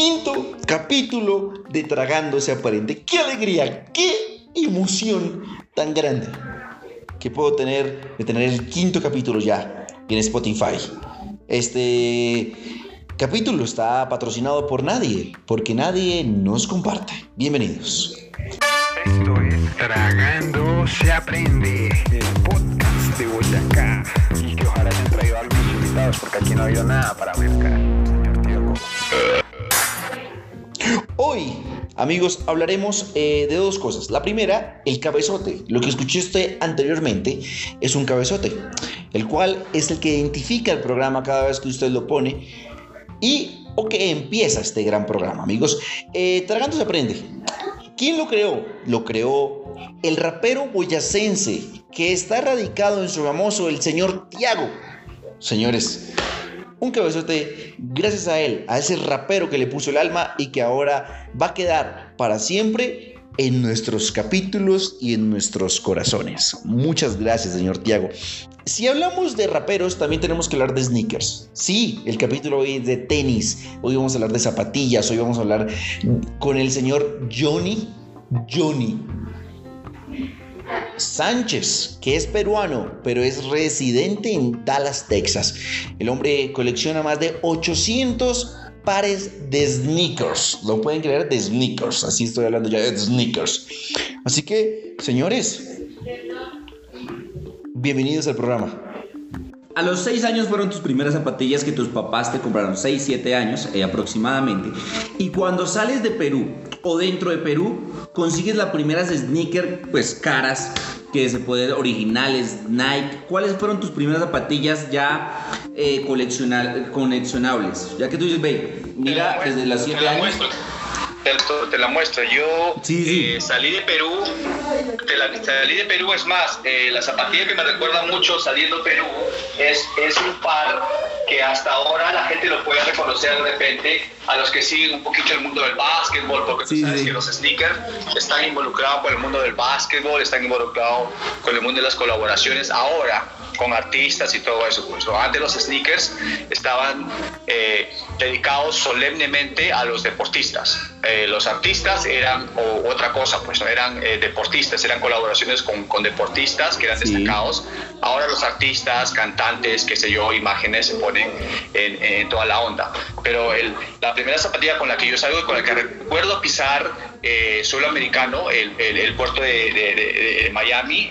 quinto capítulo de Tragando se aprende. ¡Qué alegría! ¡Qué emoción tan grande! Que puedo tener de tener el quinto capítulo ya en Spotify. Este capítulo está patrocinado por nadie, porque nadie nos comparte. Bienvenidos. Esto es Tragando se aprende, el podcast de Boyacá. Y que ojalá hayan traído algunos invitados, porque aquí no ha habido nada para mercar. Amigos, hablaremos eh, de dos cosas. La primera, el cabezote. Lo que escuché usted anteriormente es un cabezote, el cual es el que identifica el programa cada vez que usted lo pone y o que empieza este gran programa, amigos. Eh, Tragando se aprende. ¿Quién lo creó? Lo creó el rapero boyacense que está radicado en su famoso el señor Tiago. Señores, un cabezote gracias a él, a ese rapero que le puso el alma y que ahora va a quedar para siempre en nuestros capítulos y en nuestros corazones. Muchas gracias, señor Tiago. Si hablamos de raperos, también tenemos que hablar de sneakers. Sí, el capítulo hoy es de tenis. Hoy vamos a hablar de zapatillas. Hoy vamos a hablar con el señor Johnny. Johnny. Sánchez, que es peruano, pero es residente en Dallas, Texas. El hombre colecciona más de 800 pares de sneakers. Lo pueden creer, de sneakers. Así estoy hablando ya de sneakers. Así que, señores, bienvenidos al programa. A los 6 años fueron tus primeras zapatillas que tus papás te compraron, 6, 7 años eh, aproximadamente. Y cuando sales de Perú o dentro de Perú, consigues las primeras sneakers pues caras que se pueden originales, Nike. ¿Cuáles fueron tus primeras zapatillas ya eh, coleccionables? Ya que tú dices, ve, mira, desde los 7 años te, la muestro. Yo sí, eh, salí de Perú, te la, salí de Perú, es más, eh, la zapatilla que me recuerda mucho saliendo de Perú es, es un par que hasta ahora la gente lo puede reconocer de repente a los que siguen un poquito el mundo del básquetbol, porque tú sabes que los sneakers están involucrados con el mundo del básquetbol, están involucrados con el mundo de las colaboraciones. Ahora, con artistas y todo eso. Pues, antes los sneakers estaban eh, dedicados solemnemente a los deportistas. Eh, los artistas eran otra cosa, pues no eran eh, deportistas, eran colaboraciones con, con, deportistas que eran destacados. Ahora los artistas, cantantes, qué sé yo, imágenes se ponen en, toda la onda. Pero la primera zapatilla con la que yo salgo y con la que recuerdo pisar eh, suelo americano, el, el, puerto de, de, de, Miami,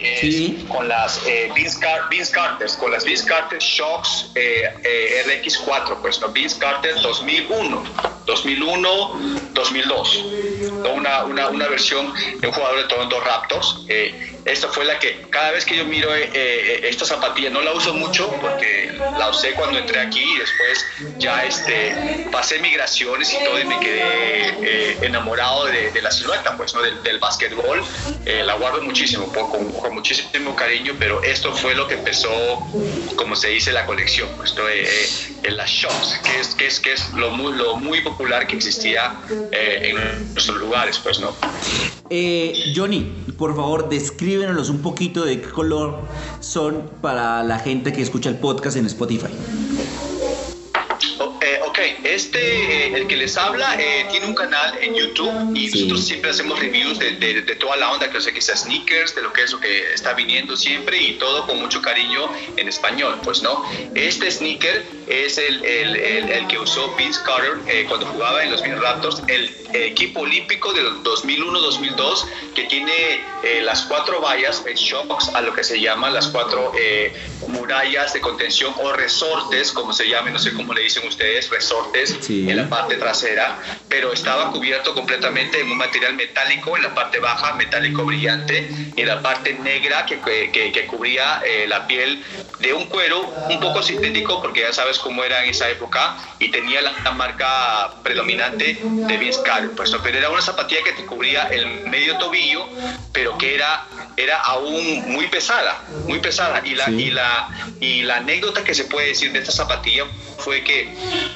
con las eh, Vince, Car Vince Carter, con las Vince Carter Shocks eh, eh RX4, pues no, Vince Carter 2001, 2001, 2002, una, una, una versión de un jugador de Toronto Raptors. Eh, esta fue la que cada vez que yo miro esta zapatilla, no la uso mucho porque la usé cuando entré aquí y después ya este, pasé migraciones y todo y me quedé enamorado de, de, la silueta, pues, ¿no? del, del básquetbol. la guardo muchísimo, con, con, muchísimo cariño, pero esto fue lo que empezó, como se dice, la colección, pues, ¿no? en las shops, que es, que es, que es lo, muy, lo muy popular que existía en nuestros lugares, pues, ¿no? Johnny, por favor, descríbenos un poquito de qué color son para la gente que escucha el podcast en Spotify. Este, eh, el que les habla, eh, tiene un canal en YouTube y nosotros siempre hacemos reviews de, de, de, toda la onda, que sé que sea sneakers, de lo que es lo que está viniendo siempre y todo con mucho cariño en español, pues no. Este sneaker es el, el, el, que usó Vince Carter eh, cuando jugaba en los Miami Raptors, el equipo olímpico del 2001-2002, que tiene las cuatro vallas, el shocks, a lo que se llaman las cuatro murallas de contención o resortes, como se llame, no sé cómo le dicen ustedes, resortes en la parte trasera, pero estaba cubierto completamente en un material metálico, en la parte baja metálico brillante, y en la parte negra que, que, que cubría eh, la piel de un cuero un poco sintético, porque ya sabes cómo era en esa época, y tenía la, la marca predominante de Vince Carter, pues, pero era una zapatilla que te cubría el medio tobillo, pero que era, era aún muy pesada, muy pesada, y la, sí. y, la, y la anécdota que se puede decir de esta zapatilla fue que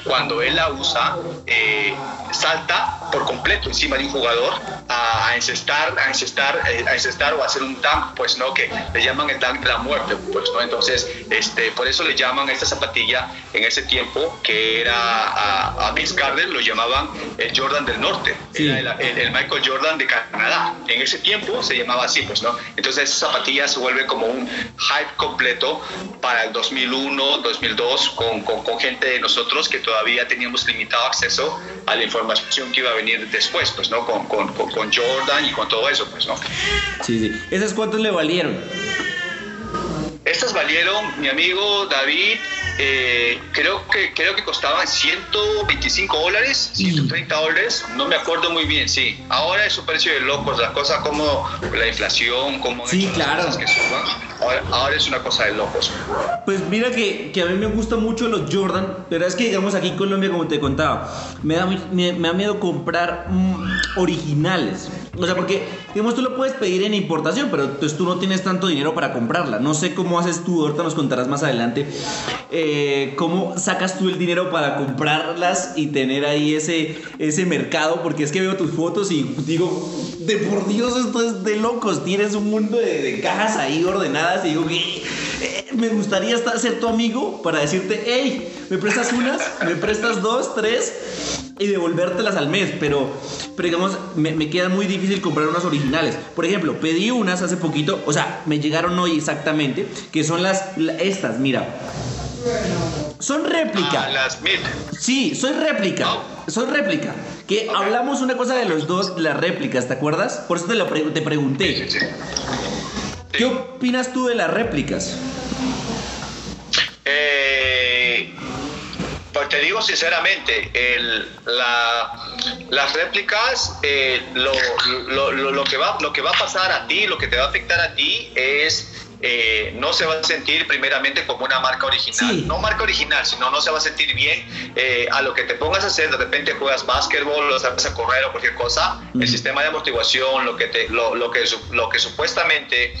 cuando él la usa, eh, salta por completo encima de un jugador a, a encestar, a encestar, eh, a encestar o a hacer un dunk, pues no, que le llaman el dunk de la muerte, pues no. Entonces, este, por eso le llaman a esta zapatilla en ese tiempo que era a, a Vince Carter lo llamaban el Jordan del Norte, Sí. era el, el Michael Jordan de Canadá. En ese tiempo se llamaba así, pues no. Entonces esa zapatilla se vuelve como un hype completo para el 2001, 2002 con, con, con gente de nosotros que todavía teníamos limitado acceso a la información que iba a venir después, pues no, con, con, con, Jordan y con todo eso, pues no. Sí, sí. ¿Esas cuántos le valieron? Estas valieron, mi amigo David, eh, creo, que, creo que costaban 125 dólares, 130 dólares, no me acuerdo muy bien, sí. Ahora es un precio de locos, la cosa como la inflación, como Sí, claro. que suban, ahora, es una cosa de locos. Pues mira que, que a mí me gustan mucho los Jordan, pero es que digamos aquí en Colombia, como te contaba, me da, me da miedo comprar mm, originales. O sea, porque digamos tú lo puedes pedir en importación, pero entonces tú no tienes tanto dinero para comprarla. No sé cómo haces tú, ahorita nos contarás más adelante, eh, cómo sacas tú el dinero para comprarlas y tener ahí ese, ese mercado, porque es que veo tus fotos y digo, de por Dios, esto es de locos, tienes un mundo de, de cajas ahí ordenadas y digo, "Eh, eh, me gustaría estar, ser tu amigo para decirte, hey, ¿me prestas unas? ¿Me prestas dos, tres? Y devolvértelas al mes, pero, pero digamos, me, me queda muy difícil comprar unas originales. Por ejemplo, pedí unas hace poquito, o sea, me llegaron hoy exactamente, que son las, la- estas, mira. Son réplica. Ah, las mid. Sí, soy réplica. Soy réplica. Que hablamos una cosa de los dos, las réplicas, ¿te acuerdas? Por eso te, lo pre- te pregunté. Sí, sí. ¿Qué opinas tú de las réplicas? Eh, pues te digo sinceramente, el- la- las réplicas, eh, lo, lo- lo- lo que va, lo que va a pasar a ti, lo que te va a afectar a ti es... eh, no se va a sentir primeramente como una marca original, Sí. no marca original, sino no se va a sentir bien eh, a lo que te pongas a hacer, de repente juegas básquetbol, o sabes a correr o cualquier cosa, el sistema de amortiguación, lo que, te, lo, lo que, lo que supuestamente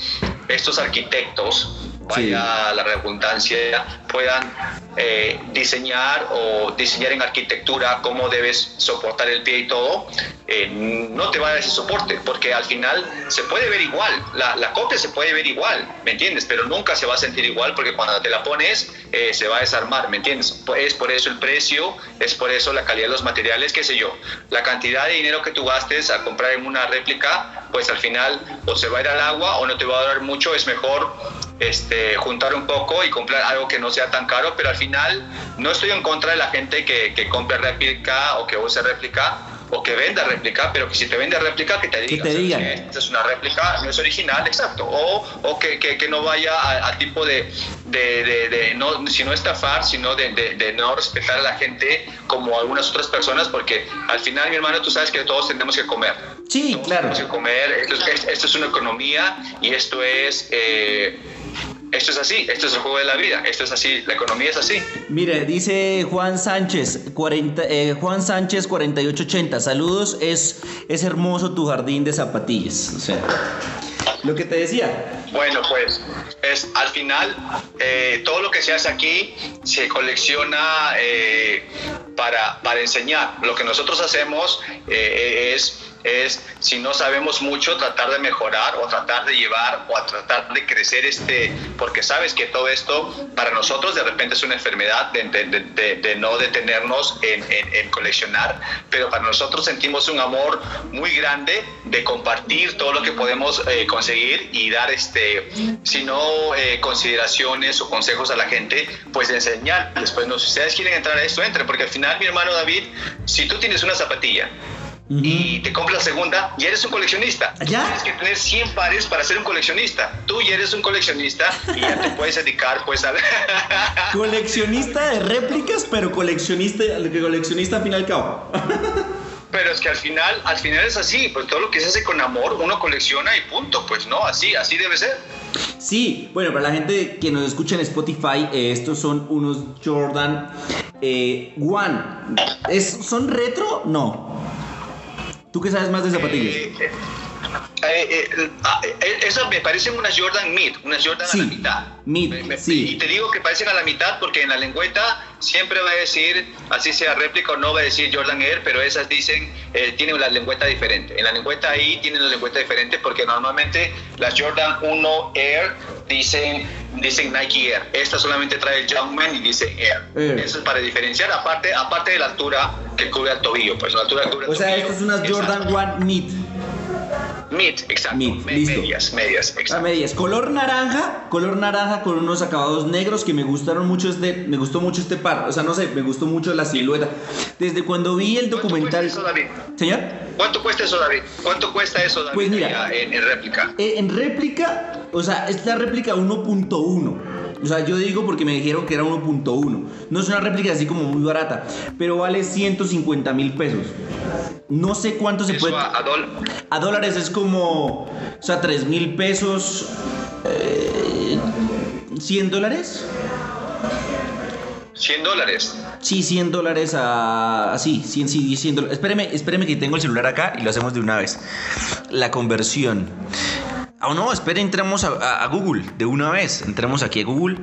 estos arquitectos, Sí. vaya la redundancia, puedan eh, diseñar o diseñar en arquitectura cómo debes soportar el pie y todo, eh, no te va a dar ese soporte, porque al final se puede ver igual, la, la copia se puede ver igual, ¿me entiendes? Pero nunca se va a sentir igual porque cuando te la pones eh, se va a desarmar, ¿me entiendes? Es por eso el precio, es por eso la calidad de los materiales, qué sé yo, la cantidad de dinero que tú gastes a comprar en una réplica, pues al final o se va a ir al agua o no te va a durar mucho, es mejor este, juntar un poco y comprar algo que no sea tan caro, pero al final no estoy en contra de la gente que, que compre réplica o que use réplica o que venda réplica, pero que si te vende réplica que te diga, te ¿sabes digan. qué? esta es una réplica, no es original, exacto, o, o que, que, que no vaya a, a tipo de, de, de, de no, si no estafar, sino de, de, de no respetar a la gente como algunas otras personas, porque al final, mi hermano, tú sabes que todos tenemos que comer. Sí, Todos claro. Tenemos que comer, esto es, esto es una economía y esto es... eh, esto es así, esto es el juego de la vida, esto es así, la economía es así. Mire, dice Juan Sánchez, 40, eh, Juan Sánchez 4880, saludos, es, es hermoso tu jardín de zapatillas. O sea, lo que te decía. Bueno, pues es al final eh, todo lo que se hace aquí se colecciona eh, para, para enseñar. Lo que nosotros hacemos es, es, si no sabemos mucho, tratar de mejorar o tratar de llevar o tratar de crecer este, porque sabes que todo esto para nosotros de repente es una enfermedad de, de- de- no detenernos en, en- coleccionar, pero para nosotros sentimos un amor muy grande de compartir todo lo que podemos eh, conseguir y dar, este, si no eh, consideraciones o consejos a la gente, pues enseñar. Después, no, si ustedes quieren entrar a esto, entren, porque al final, mi hermano David, si tú tienes una zapatilla, Ujú. y te compras la segunda, ya eres un coleccionista. ¿Ya? Tienes que tener 100 pares para ser un coleccionista. Tú ya eres un coleccionista y ya te puedes dedicar pues a... Coleccionista de réplicas, pero coleccionista, coleccionista al fin y al cabo. Pero es que al final, al final es así, pues todo lo que se hace con amor, uno colecciona y punto, pues no, así, así debe ser. Sí, bueno, para la gente que nos escucha en Spotify, eh, estos son unos Jordan eh, One. ¿Es, ¿Son retro? No. ¿Tú qué sabes más de zapatillas? Eh, eh, eh, ah, eh, esas me parecen unas Jordan Mid, unas Jordan Sí, a la mitad. mid, Me- me- sí. Y te digo que parecen a la mitad porque en la lengüeta siempre va a decir, así sea réplica o no, va a decir Jordan Air, pero esas dicen, eh, tienen la lengüeta diferente. En la lengüeta ahí tienen la lengüeta diferente porque normalmente las Jordan 1 Air dicen, dicen Nike Air. Esta solamente trae el Jumpman y dice Air. Air. Eso es para diferenciar, aparte, aparte de la altura que cubre el tobillo, pues la altura cubre el O sea, tobillo. estas son unas. Jordan One Mid. Mid, exacto. Mid, Me- listo. Medias, medias, A exacto. medias, color naranja, color naranja con unos acabados negros que me gustaron mucho este, me gustó mucho este par, o sea, no sé, me gustó mucho la silueta. Desde cuando vi el ¿Cuánto documental, cuesta eso, David? señor, ¿Cuánto cuesta eso, David? ¿Cuánto cuesta eso, David, Pues mira. en, en réplica? Eh, en réplica, o sea, es la réplica 1.1. O sea, yo digo porque me dijeron que era 1.1. No es una réplica así como muy barata, pero vale 150 mil pesos. No sé cuánto se Eso puede. a, a A dólares es como, o sea, 3 mil pesos. eh, ¿100 dólares? 100 dólares. Sí, 100 dólares a... Así, 100, sí, 100 dólares. Espéreme, espéreme que tengo el celular acá y lo hacemos de una vez. La conversión. Ah, no, espere, entremos a Google de una vez. Entremos aquí a Google.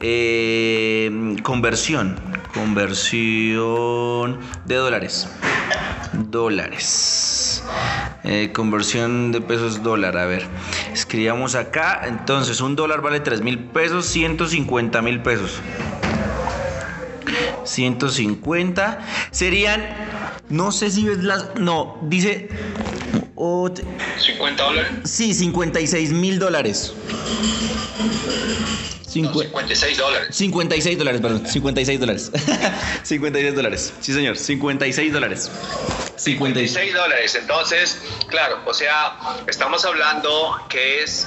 Eh, conversión. Conversión de dólares. Dólares. Eh, conversión de pesos dólar. A ver. Escribamos acá. Entonces, un dólar vale 3 mil pesos, 150 mil pesos. 150 serían no sé si ves las no dice o te- 50 dólares. sí 56 mil dólares No, Cincue- 56 dólares. 56 dólares, perdón, 56 dólares. 56 dólares. Sí, señor, 56 dólares. 56. 56 dólares. Entonces, claro, o sea, estamos hablando que es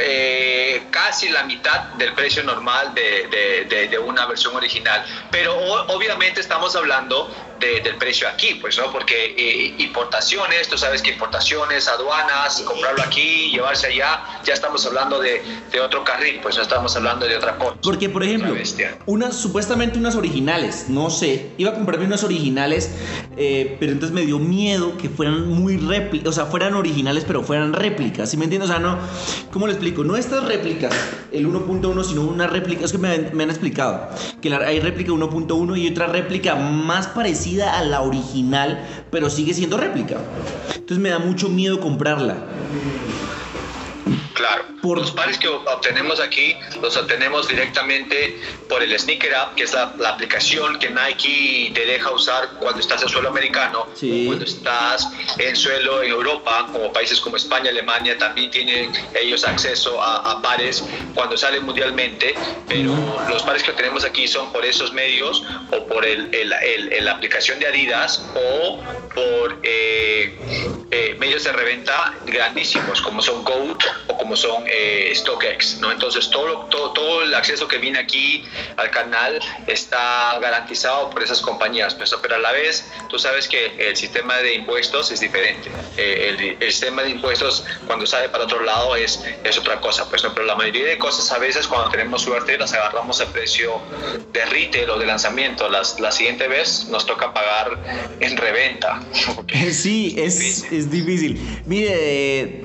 eh, casi la mitad del precio normal de, de- de- de una versión original. Pero o- obviamente estamos hablando de- del precio aquí, pues, ¿no? Porque eh, importaciones, tú sabes que importaciones, aduanas, comprarlo aquí, llevarse allá, ya estamos hablando de, de otro carril, pues no estamos hablando de otra cosa. Porque, por ejemplo, unas, supuestamente unas originales, no sé, iba a comprarme unas originales, eh, pero entonces me dio miedo que fueran muy réplicas, o sea, fueran originales, pero fueran réplicas, ¿sí me entiendes? O sea, no, ¿cómo le explico? No estas réplicas, el 1.1, sino una réplica, es que me, han- me han explicado, que la- hay réplica 1.1 y otra réplica más parecida a la original, pero sigue siendo réplica. Entonces me da mucho miedo comprarla. Claro. Por- Los pares que obtenemos aquí los obtenemos directamente por el Sneaker App, que es la, la aplicación que Nike te deja usar cuando estás en suelo americano, Sí. o cuando estás en suelo en Europa, como países como España, Alemania, también tienen ellos acceso a, a pares cuando salen mundialmente, pero los pares que obtenemos aquí son por esos medios o por el, el- el- aplicación de Adidas o por eh, eh, medios de reventa grandísimos como son Goat o como son eh, StockX, ¿no? Entonces todo, lo- todo, todo el acceso que viene aquí al canal está garantizado por esas compañías, pues, pero a la vez tú sabes que el sistema de impuestos es diferente. Eh, el, el sistema de impuestos cuando sale para otro lado es, es otra cosa, pues, ¿no? pero la mayoría de cosas a veces cuando tenemos suerte las agarramos a precio de retail o de lanzamiento. Las, la siguiente vez nos toca pagar en reventa. Sí, es, es difícil. Mire,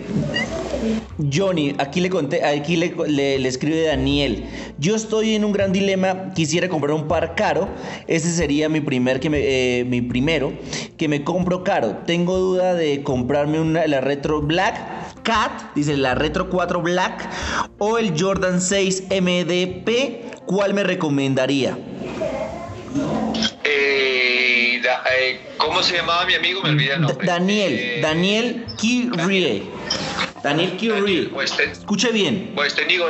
Johnny, aquí le conté, aquí le, le- le escribe Daniel. Yo estoy en un gran dilema. Quisiera comprar un par caro. Ese sería mi primer que me, eh, mi primero que me compro caro. Tengo duda de comprarme una la Retro Black Cat, dice la Retro 4 Black o el Jordan 6 MDP. ¿Cuál me recomendaría? Eh, da- eh, ¿Cómo se llamaba mi amigo? Me olvidé el nombre. Daniel, Daniel Kyrie. Daniel. Daniel, pues, te- Escuche bien. Pues te digo,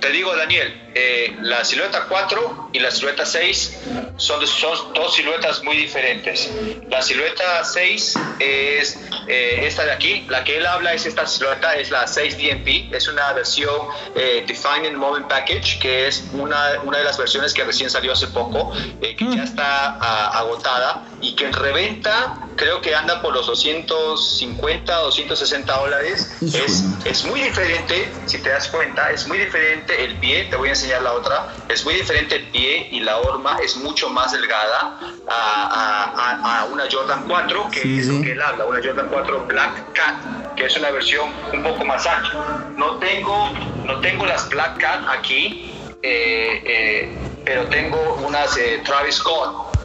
te digo Daniel, eh, la silueta 4 y la silueta 6 son, son dos siluetas muy diferentes. La silueta 6 es eh, esta de aquí, la que él habla es esta silueta, es la 6 DMP, es una versión eh, Defining Moment Package, que es una, una de las versiones que recién salió hace poco, eh, que ya está ah, agotada y que en reventa creo que anda por los 250, 260 dólares. Es, es muy diferente, si te das cuenta, es muy diferente diferente el pie, te voy a enseñar la otra, es muy diferente el pie y la horma es mucho más delgada a, a, una Jordan 4, que es lo que él habla, una Jordan 4 Black Cat, que es una versión un poco más ancha. No tengo, no tengo las Black Cat aquí, eh, eh, pero tengo unas eh, Travis Scott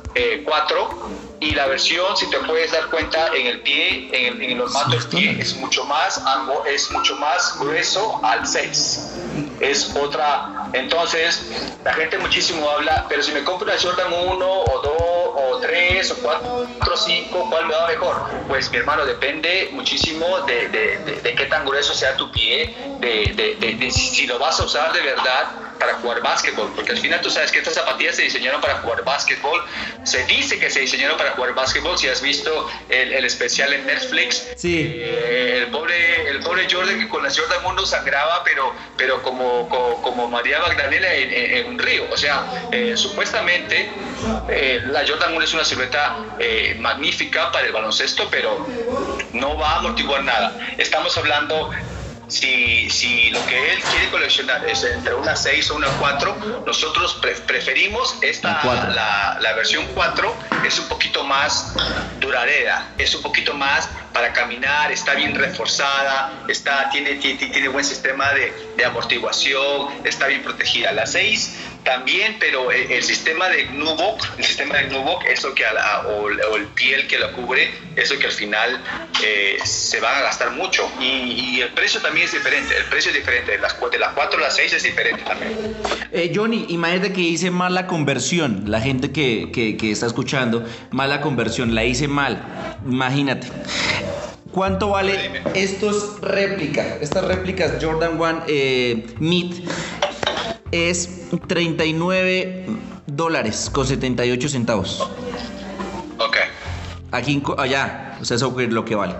4 y la versión, si te puedes dar cuenta, en el pie, en, el, en los matos del pie, es mucho más, es mucho más grueso al 6. Es otra. Entonces, la gente muchísimo habla, pero si me compro una Jordan 1 o 2 o 3 o 4 o 5, ¿cuál me va mejor? Pues mi hermano, depende muchísimo de, de, de, de qué tan grueso sea tu pie, de, si lo vas a usar de verdad para jugar básquetbol, porque al final tú sabes que estas zapatillas se diseñaron para jugar básquetbol, se dice que se diseñaron para jugar básquetbol, si has visto el, el especial en Netflix, sí. Eh, el, pobre, el pobre Jordan que con la Jordan 1 sangraba, pero, pero como, como, como María Magdalena en, en, un río, o sea, eh, supuestamente eh, la Jordan 1 es una silueta eh, magnífica para el baloncesto, pero no va a amortiguar nada. Estamos hablando si, si lo que él quiere coleccionar es entre una 6 o una 4, nosotros pre preferimos esta, la, la, versión 4, es un poquito más duradera, es un poquito más para caminar, está bien reforzada, está, tiene, tiene, tiene buen sistema de, de amortiguación, está bien protegida. La 6 también, pero el, sistema de Nubuck, el sistema de Nubuck, eso que a la, o, o, el piel que lo cubre, eso que al final eh, se va a gastar mucho. Y, y, el precio también es diferente, el precio es diferente, de, las, de la 4 a la 6 es diferente también. Eh, Johnny, imagínate que hice mal la conversión, la gente que, que, que está escuchando, mala conversión, la hice mal, imagínate. ¿Cuánto vale estos réplicas? Estas réplicas Jordan 1 eh, Meat es 39 dólares con 78 centavos. Ok. Aquí, allá, o sea, eso es lo que vale.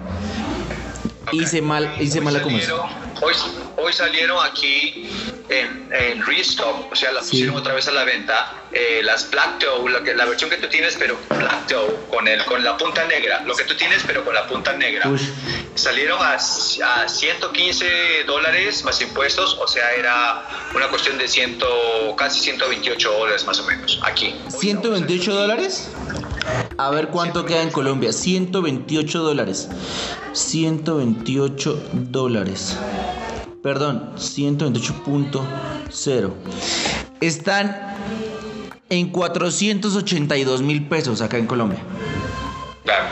Okay. Hice mal, hice mal la conversión. Hoy, hoy, salieron aquí en, en Restock, o sea, las sí. pusieron otra vez a la venta, eh, las Black Toe, la, la, versión que tú tienes, pero Black Toe, con, el, con la punta negra, lo que tú tienes, pero con la punta negra. Uy. Salieron a, a 115 dólares más impuestos, o sea, era una cuestión de ciento, casi 128 dólares más o menos, aquí. ¿128 dólares? A ver cuánto queda en Colombia. 128 dólares. 128 dólares. Perdón, 128.0. Están en 482 mil pesos acá en Colombia. Claro.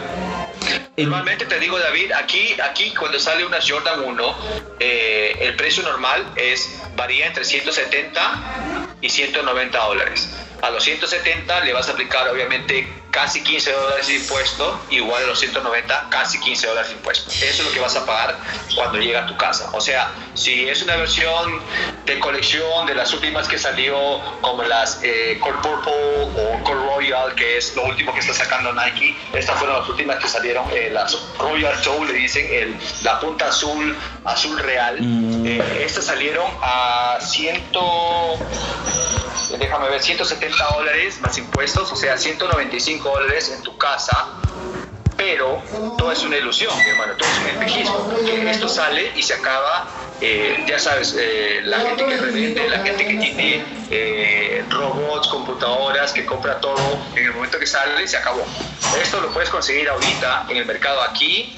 Normalmente te digo, David, aquí, aquí cuando sale una Jordan 1, eh, el precio normal es varía entre 170 y 190 dólares. A los 170 le vas a aplicar obviamente casi 15 dólares de impuesto, igual a los 190 casi 15 dólares de impuesto. Eso es lo que vas a pagar cuando llega a tu casa. O sea, si es una versión de colección de las últimas que salió, como las eh, Core Purple o Core Royal, que es lo último que está sacando Nike, estas fueron las últimas que salieron, eh, las Royal Toe, le dicen el, la punta azul, azul real. Mm. Eh, estas salieron a 100 déjame ver, 170 dólares más impuestos, o sea, 195 dólares en tu casa, pero todo es una ilusión, hermano, todo es un espejismo, porque esto sale y se acaba, eh, ya sabes, eh, la gente que revende, la gente que tiene eh, robots, computadoras, que compra todo, en el momento que sale se acabó. Esto lo puedes conseguir ahorita en el mercado aquí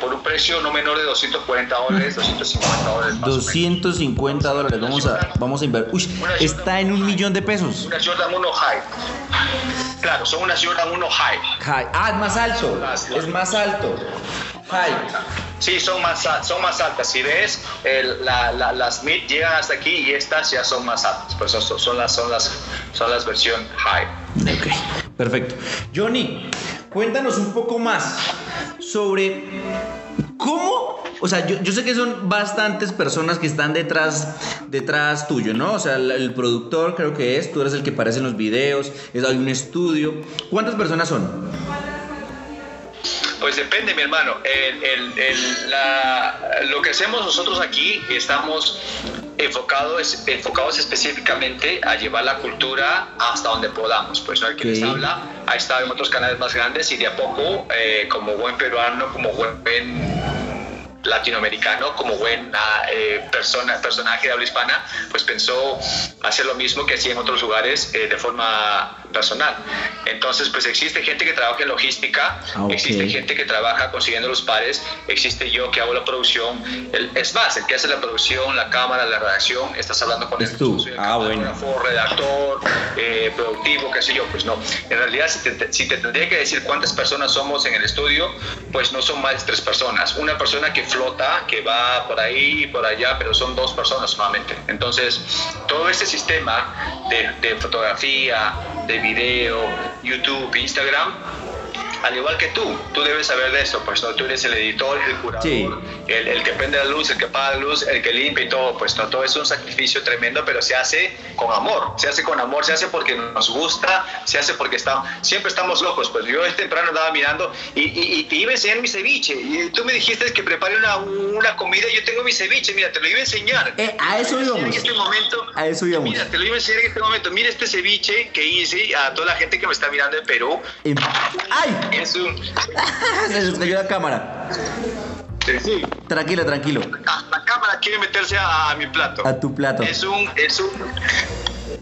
por un precio no menor de 240 dólares, 250 dólares. Más 250 dólares, vamos a, vamos a invertir. Uy, está en un millón de pesos. Una Jordan 1 High. Claro, son unas Jordan 1 High. High. Ah, es más alto. Es más alto. Sí, son más, son más altas. Si ves, las mid llegan hasta aquí y estas ya son más altas. Pues son, las, son las, son las versión high. Ok, perfecto. Johnny, cuéntanos un poco más sobre cómo, o sea, yo, sé que son bastantes personas que están detrás, detrás tuyo, ¿no? O sea, el, el, productor creo que es, tú eres el que aparece en los videos, es, hay un estudio. ¿Cuántas personas son? Pues depende, mi hermano. El, el, el, la, lo que hacemos nosotros aquí, estamos enfocados, enfocados específicamente a llevar la cultura hasta donde podamos. Pues el que okay. les habla ha estado en otros canales más grandes y de a poco, eh, como buen peruano, como buen latinoamericano, como buen ah, eh, persona, personaje de habla hispana, pues pensó hacer lo mismo que hacía en otros lugares eh, de forma personal. Entonces, pues existe gente que trabaja en logística, Ah, ok. existe gente que trabaja consiguiendo los pares, existe yo que hago la producción. El- es más, el que hace la producción, la cámara, la redacción, estás hablando con Es él. tú. Soy el Ah, bueno. redactor, eh, productivo, qué sé yo, pues no. En realidad, si te, si te tendría que decir cuántas personas somos en el estudio, pues no son más de tres personas. Una persona que flota, que va por ahí y por allá, pero son dos personas solamente. Entonces, todo este sistema de, de fotografía, de video, YouTube, Instagram, al igual que tú, tú debes saber de esto, pues no, tú eres el editor, el curador, Sí. el, el que prende la luz, el que apaga la luz, el que limpia y todo, pues no, todo es un sacrificio tremendo, pero se hace con amor, se hace con amor, se hace porque nos gusta, se hace porque está, siempre estamos locos, pues yo este temprano andaba mirando y, y- y te iba a enseñar mi ceviche, y tú me dijiste que prepare una, una comida, yo tengo mi ceviche, mira, te lo iba a enseñar. Eh, a eso íbamos. En este momento, A eso íbamos. Mira, te lo iba a enseñar en este momento, mira este ceviche que hice a toda la gente que me está mirando de Perú, Em- ¡Ay! Es un... Se estrelló la cámara. Sí. Tranquilo, tranquilo. La cámara quiere meterse a, a mi plato. A tu plato. Es un, es un,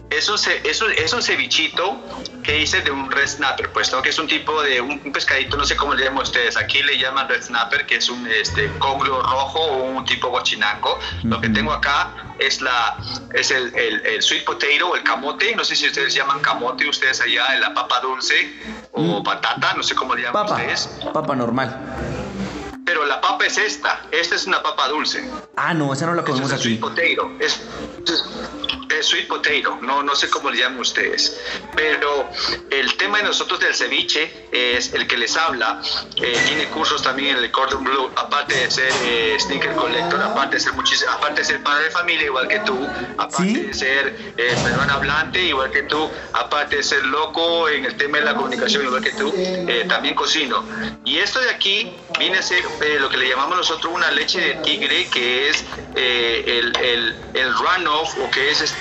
es un, es un, es un cevichito que hice de un red snapper, pues, ¿no? Que es un tipo de un, un pescadito, no sé cómo le llaman ustedes. Aquí le llaman red snapper, que es un este, congrio rojo o un tipo guachinango. Lo que tengo acá es la, es el, el, el sweet potato o el camote. No sé si ustedes llaman camote ustedes allá, la papa dulce o Mm. patata, no sé cómo le llaman Papa. ustedes. Papa normal. Pero la papa es esta. Esta es una papa dulce. Ah, no, esa no la comemos es aquí. sweet potato. Es, es sweet potato. No, no sé cómo le llaman ustedes. Pero el tema de nosotros del ceviche es el que les habla. eh, tiene cursos también en el Cordon Blue. Aparte de ser eh, sneaker collector, aparte de ser muchísimo, aparte de ser padre de familia igual que tú, aparte ¿Sí? de ser eh, peruano hablante igual que tú, aparte de ser loco en el tema de la comunicación igual que tú, eh, también cocino. Y esto de aquí viene a ser eh, lo que le llamamos nosotros una leche de tigre, que es eh, el, el, el runoff o que es este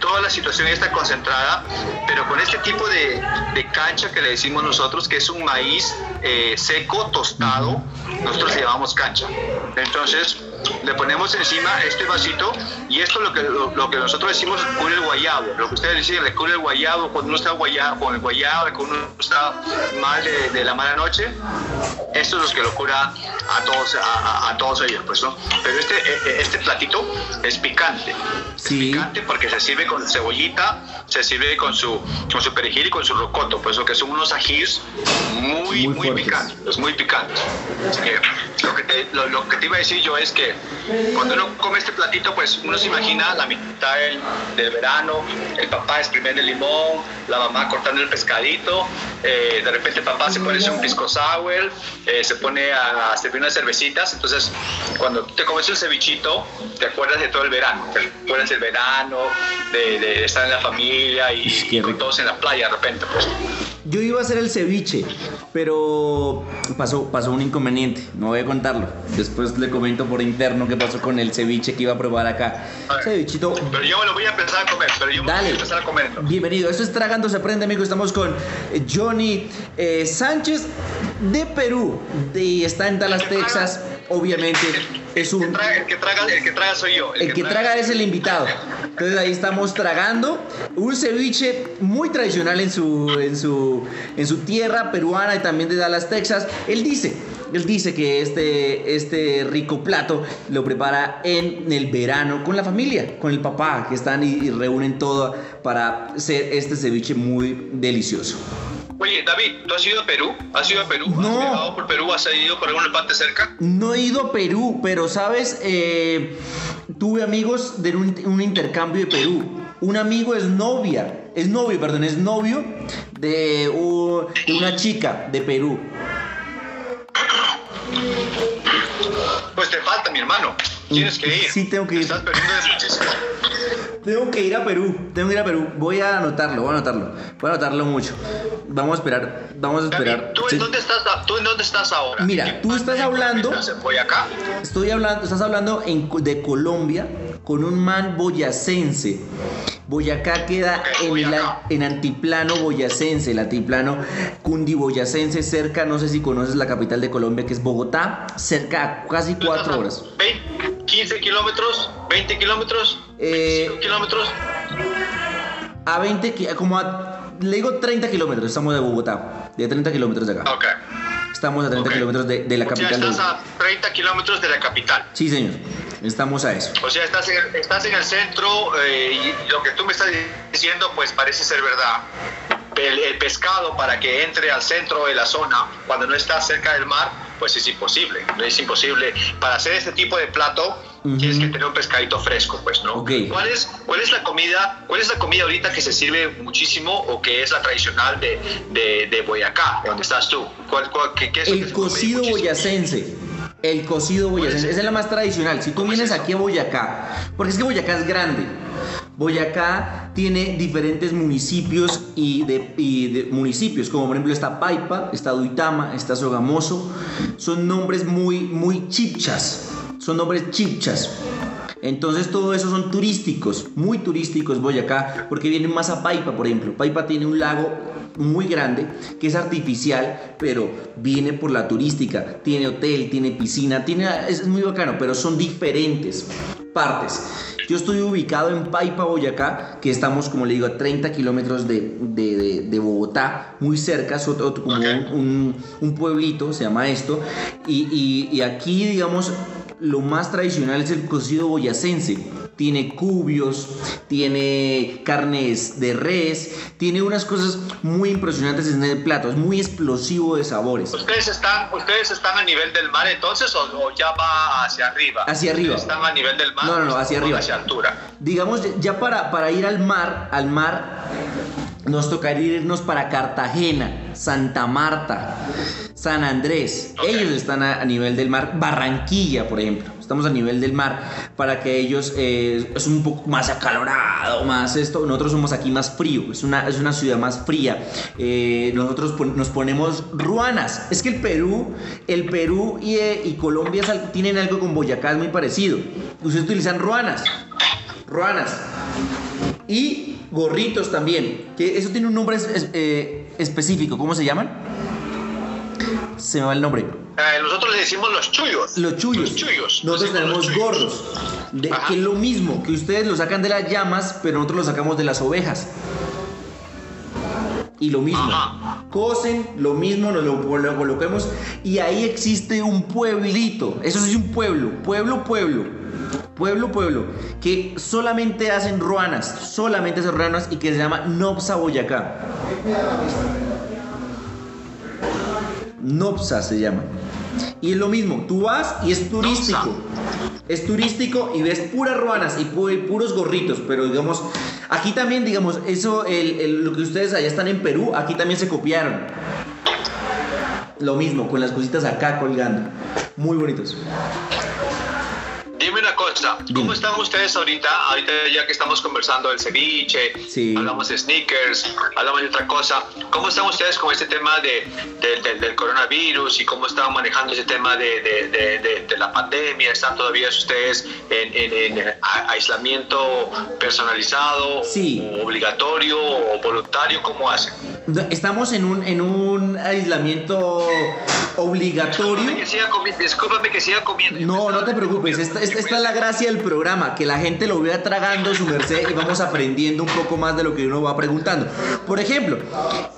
toda la situación está concentrada, pero con este tipo de, de cancha que le decimos nosotros, que es un maíz eh, seco, tostado, nosotros le llamamos cancha. Entonces, le ponemos encima este vasito y esto lo que, lo, lo que nosotros decimos cura el guayabo. Lo que ustedes dicen, le cura el guayabo cuando uno está guayabo, con el guayabo, cuando uno está mal de, de la mala noche. Esto es lo que lo cura a todos, a, a- a todos ellos, pues, ¿no? Pero este, eh, este platito es picante. Sí. Es picante porque se sirve con cebollita, se sirve con su, con su perejil y con su rocoto, pues lo que son unos ajís muy, Muy muy, picantes, muy picantes. Eh, lo, que te, lo, lo que te iba a decir yo es que cuando uno come este platito, pues uno se imagina la mitad del, del verano, el papá exprimiendo el limón, la mamá cortando el pescadito, eh, de repente el papá se pone un pisco sour, eh, se pone a, a servir unas cervecitas, entonces cuando te comes un cevichito, te acuerdas de todo el verano, te acuerdas del verano, de, de estar en la familia y Ish, qué con todos en la playa de repente, pues. Yo iba a hacer el ceviche, pero pasó, pasó un inconveniente. No voy a contarlo. Después le comento por interno qué pasó con el ceviche que iba a probar acá. A ver. Cevichito. Pero yo me lo voy a empezar a comer, pero yo me lo voy Dale. a empezar a comer. entonces. Bienvenido. Esto es Tragando se aprende, amigo. Estamos con eh, Johnny eh, Sánchez de Perú. De- y está en Dallas, Texas. Obviamente es El que un traga, el que traga, el que traga soy yo. El que traga es el invitado. Entonces ahí estamos tragando un ceviche muy tradicional en su, en su, en su tierra peruana y también de Dallas, Texas. Él dice, él dice que este, este rico plato lo prepara en el verano con la familia, con el papá, que están y, y reúnen todo para hacer este ceviche muy delicioso. Oye, David, ¿tú has ido a Perú? ¿Has ido a Perú? No. ¿Has viajado por Perú? ¿Has ido por alguna parte cerca? No he ido a Perú, pero sabes, Eh, tuve amigos de un, un intercambio de Perú. Un amigo es novia, es novio, perdón, es novio de, una chica de Perú. Pues te falta, mi hermano. Tienes que ir. Sí, tengo que ir. Estás perdiendo de muchísimo. Tengo que ir a Perú, tengo que ir a Perú. Voy a anotarlo, voy a anotarlo. Voy a anotarlo mucho. Vamos a esperar, vamos a esperar. ¿tú, en dónde estás, ¿tú en dónde estás ahora? Mira, ¿En qué tú estás hablando-? Voy acá. Estoy hablando, estás hablando en- de Colombia con un man boyacense. Boyacá queda Ok, en, Boyacá. en antiplano boyacense, el antiplano cundiboyacense, cerca, no sé si conoces la capital de Colombia, que es Bogotá, cerca casi ¿Tú cuatro horas. 20, 15 kilómetros, 20 kilómetros, Eh, 25 kilómetros. A 20, ki- como a, le digo 30 kilómetros, estamos de Bogotá, de 30 kilómetros de acá. Ok. Estamos a 30 ok. kilómetros de, de la O sea, capital de estás a 30 kilómetros de la capital. Sí, señor, estamos a eso. O sea, estás en, estás en el centro eh, y lo que tú me estás diciendo pues parece ser verdad. El, el pescado para que entre al centro de la zona cuando no está cerca del mar, pues es imposible. Es imposible. Para hacer este tipo de plato Ujú. tienes que tener un pescadito fresco, pues, ¿no? Ok. ¿Cuál es, ¿Cuál es la comida? ¿Cuál es la comida ahorita que se sirve muchísimo o que es la tradicional de, de, de Boyacá, de donde estás tú? ¿Cuál, cuál- qué, qué es que El cocido boyacense. El cocido boyacense. Esa es la más tradicional. Si tú ¿Cómo es vienes aquí a Boyacá, porque es que Boyacá es grande. Boyacá tiene diferentes municipios y municipios, como por ejemplo está Paipa, está Duitama, está Sogamoso. Son nombres muy, muy chipchas. Son nombres chipchas. Entonces todo eso son turísticos, muy turísticos Boyacá, porque vienen más a Paipa, por ejemplo. Paipa tiene un lago muy grande que es artificial, pero viene por la turística. Tiene hotel, tiene piscina, tiene, es muy bacano, pero son diferentes partes. Yo estoy ubicado en Paipa, Boyacá, que estamos, como le digo, a 30 kilómetros de, de- de- de Bogotá, muy cerca, es otro- como un, un- un pueblito, se llama esto. Y, y- y aquí, digamos, lo más tradicional es el cocido boyacense. Tiene cubios, tiene carnes de res, tiene unas cosas muy impresionantes en el plato, es muy explosivo de sabores. ¿Ustedes están, ¿Ustedes están a nivel del mar entonces o, o ya va hacia arriba? Hacia arriba. ¿Ustedes ¿Están a nivel del mar? No, no, hacia arriba. Hacia altura. Digamos, ya para, para ir al mar, al mar, nos tocaría irnos para Cartagena, Santa Marta, San Andrés. Ellos están a, a nivel del mar. Barranquilla, por ejemplo. Estamos a nivel del mar para que ellos eh, es un poco más acalorado, más esto. Nosotros somos aquí más frío. Es una, es una ciudad más fría. Eh, nosotros nos ponemos ruanas. Es que el Perú, el Perú y, eh, Colombia tienen algo con Boyacá, es muy parecido. Ustedes utilizan ruanas. Ruanas. Y gorritos también. Que eso tiene un nombre es- es- específico. ¿Cómo se llaman? Se me va el nombre. Eh, nosotros le decimos los chuyos. Los chuyos. Los chuyos. Nosotros tenemos los gorros. De- que es lo mismo, que ustedes lo sacan de las llamas, pero nosotros lo sacamos de las ovejas. Y lo mismo. Ajá. Cosen, lo mismo, nos lo, lo colocamos. Y ahí existe un pueblito. Eso es un pueblo. Pueblo, pueblo. Pueblo, pueblo. Que solamente hacen ruanas. Solamente hacen ruanas y que se llama Nopsa Boyacá. Nopsa se llama. Y es lo mismo, tú vas y es turístico. Es turístico y ves puras ruanas y pu- puros gorritos, pero digamos, aquí también, digamos, eso, el- el- lo que ustedes allá están en Perú, aquí también se copiaron. Lo mismo, con las cositas acá colgando. Muy bonitos. Cosa. ¿cómo están ustedes ahorita? Ahorita ya que estamos conversando del ceviche, Sí. hablamos de sneakers, hablamos de otra cosa. ¿Cómo están ustedes con este tema de, de- de- del coronavirus y cómo están manejando ese tema de, de- la pandemia? ¿Están todavía ustedes en, en- en aislamiento personalizado, Sí. o obligatorio o voluntario? ¿Cómo hacen? Estamos en un, en un aislamiento obligatorio. Discúlpame que siga comiendo. No, no te preocupes, esta, esta- esta es la gracia del programa, que la gente lo vea tragando su merced y vamos aprendiendo un poco más de lo que uno va preguntando. Por ejemplo,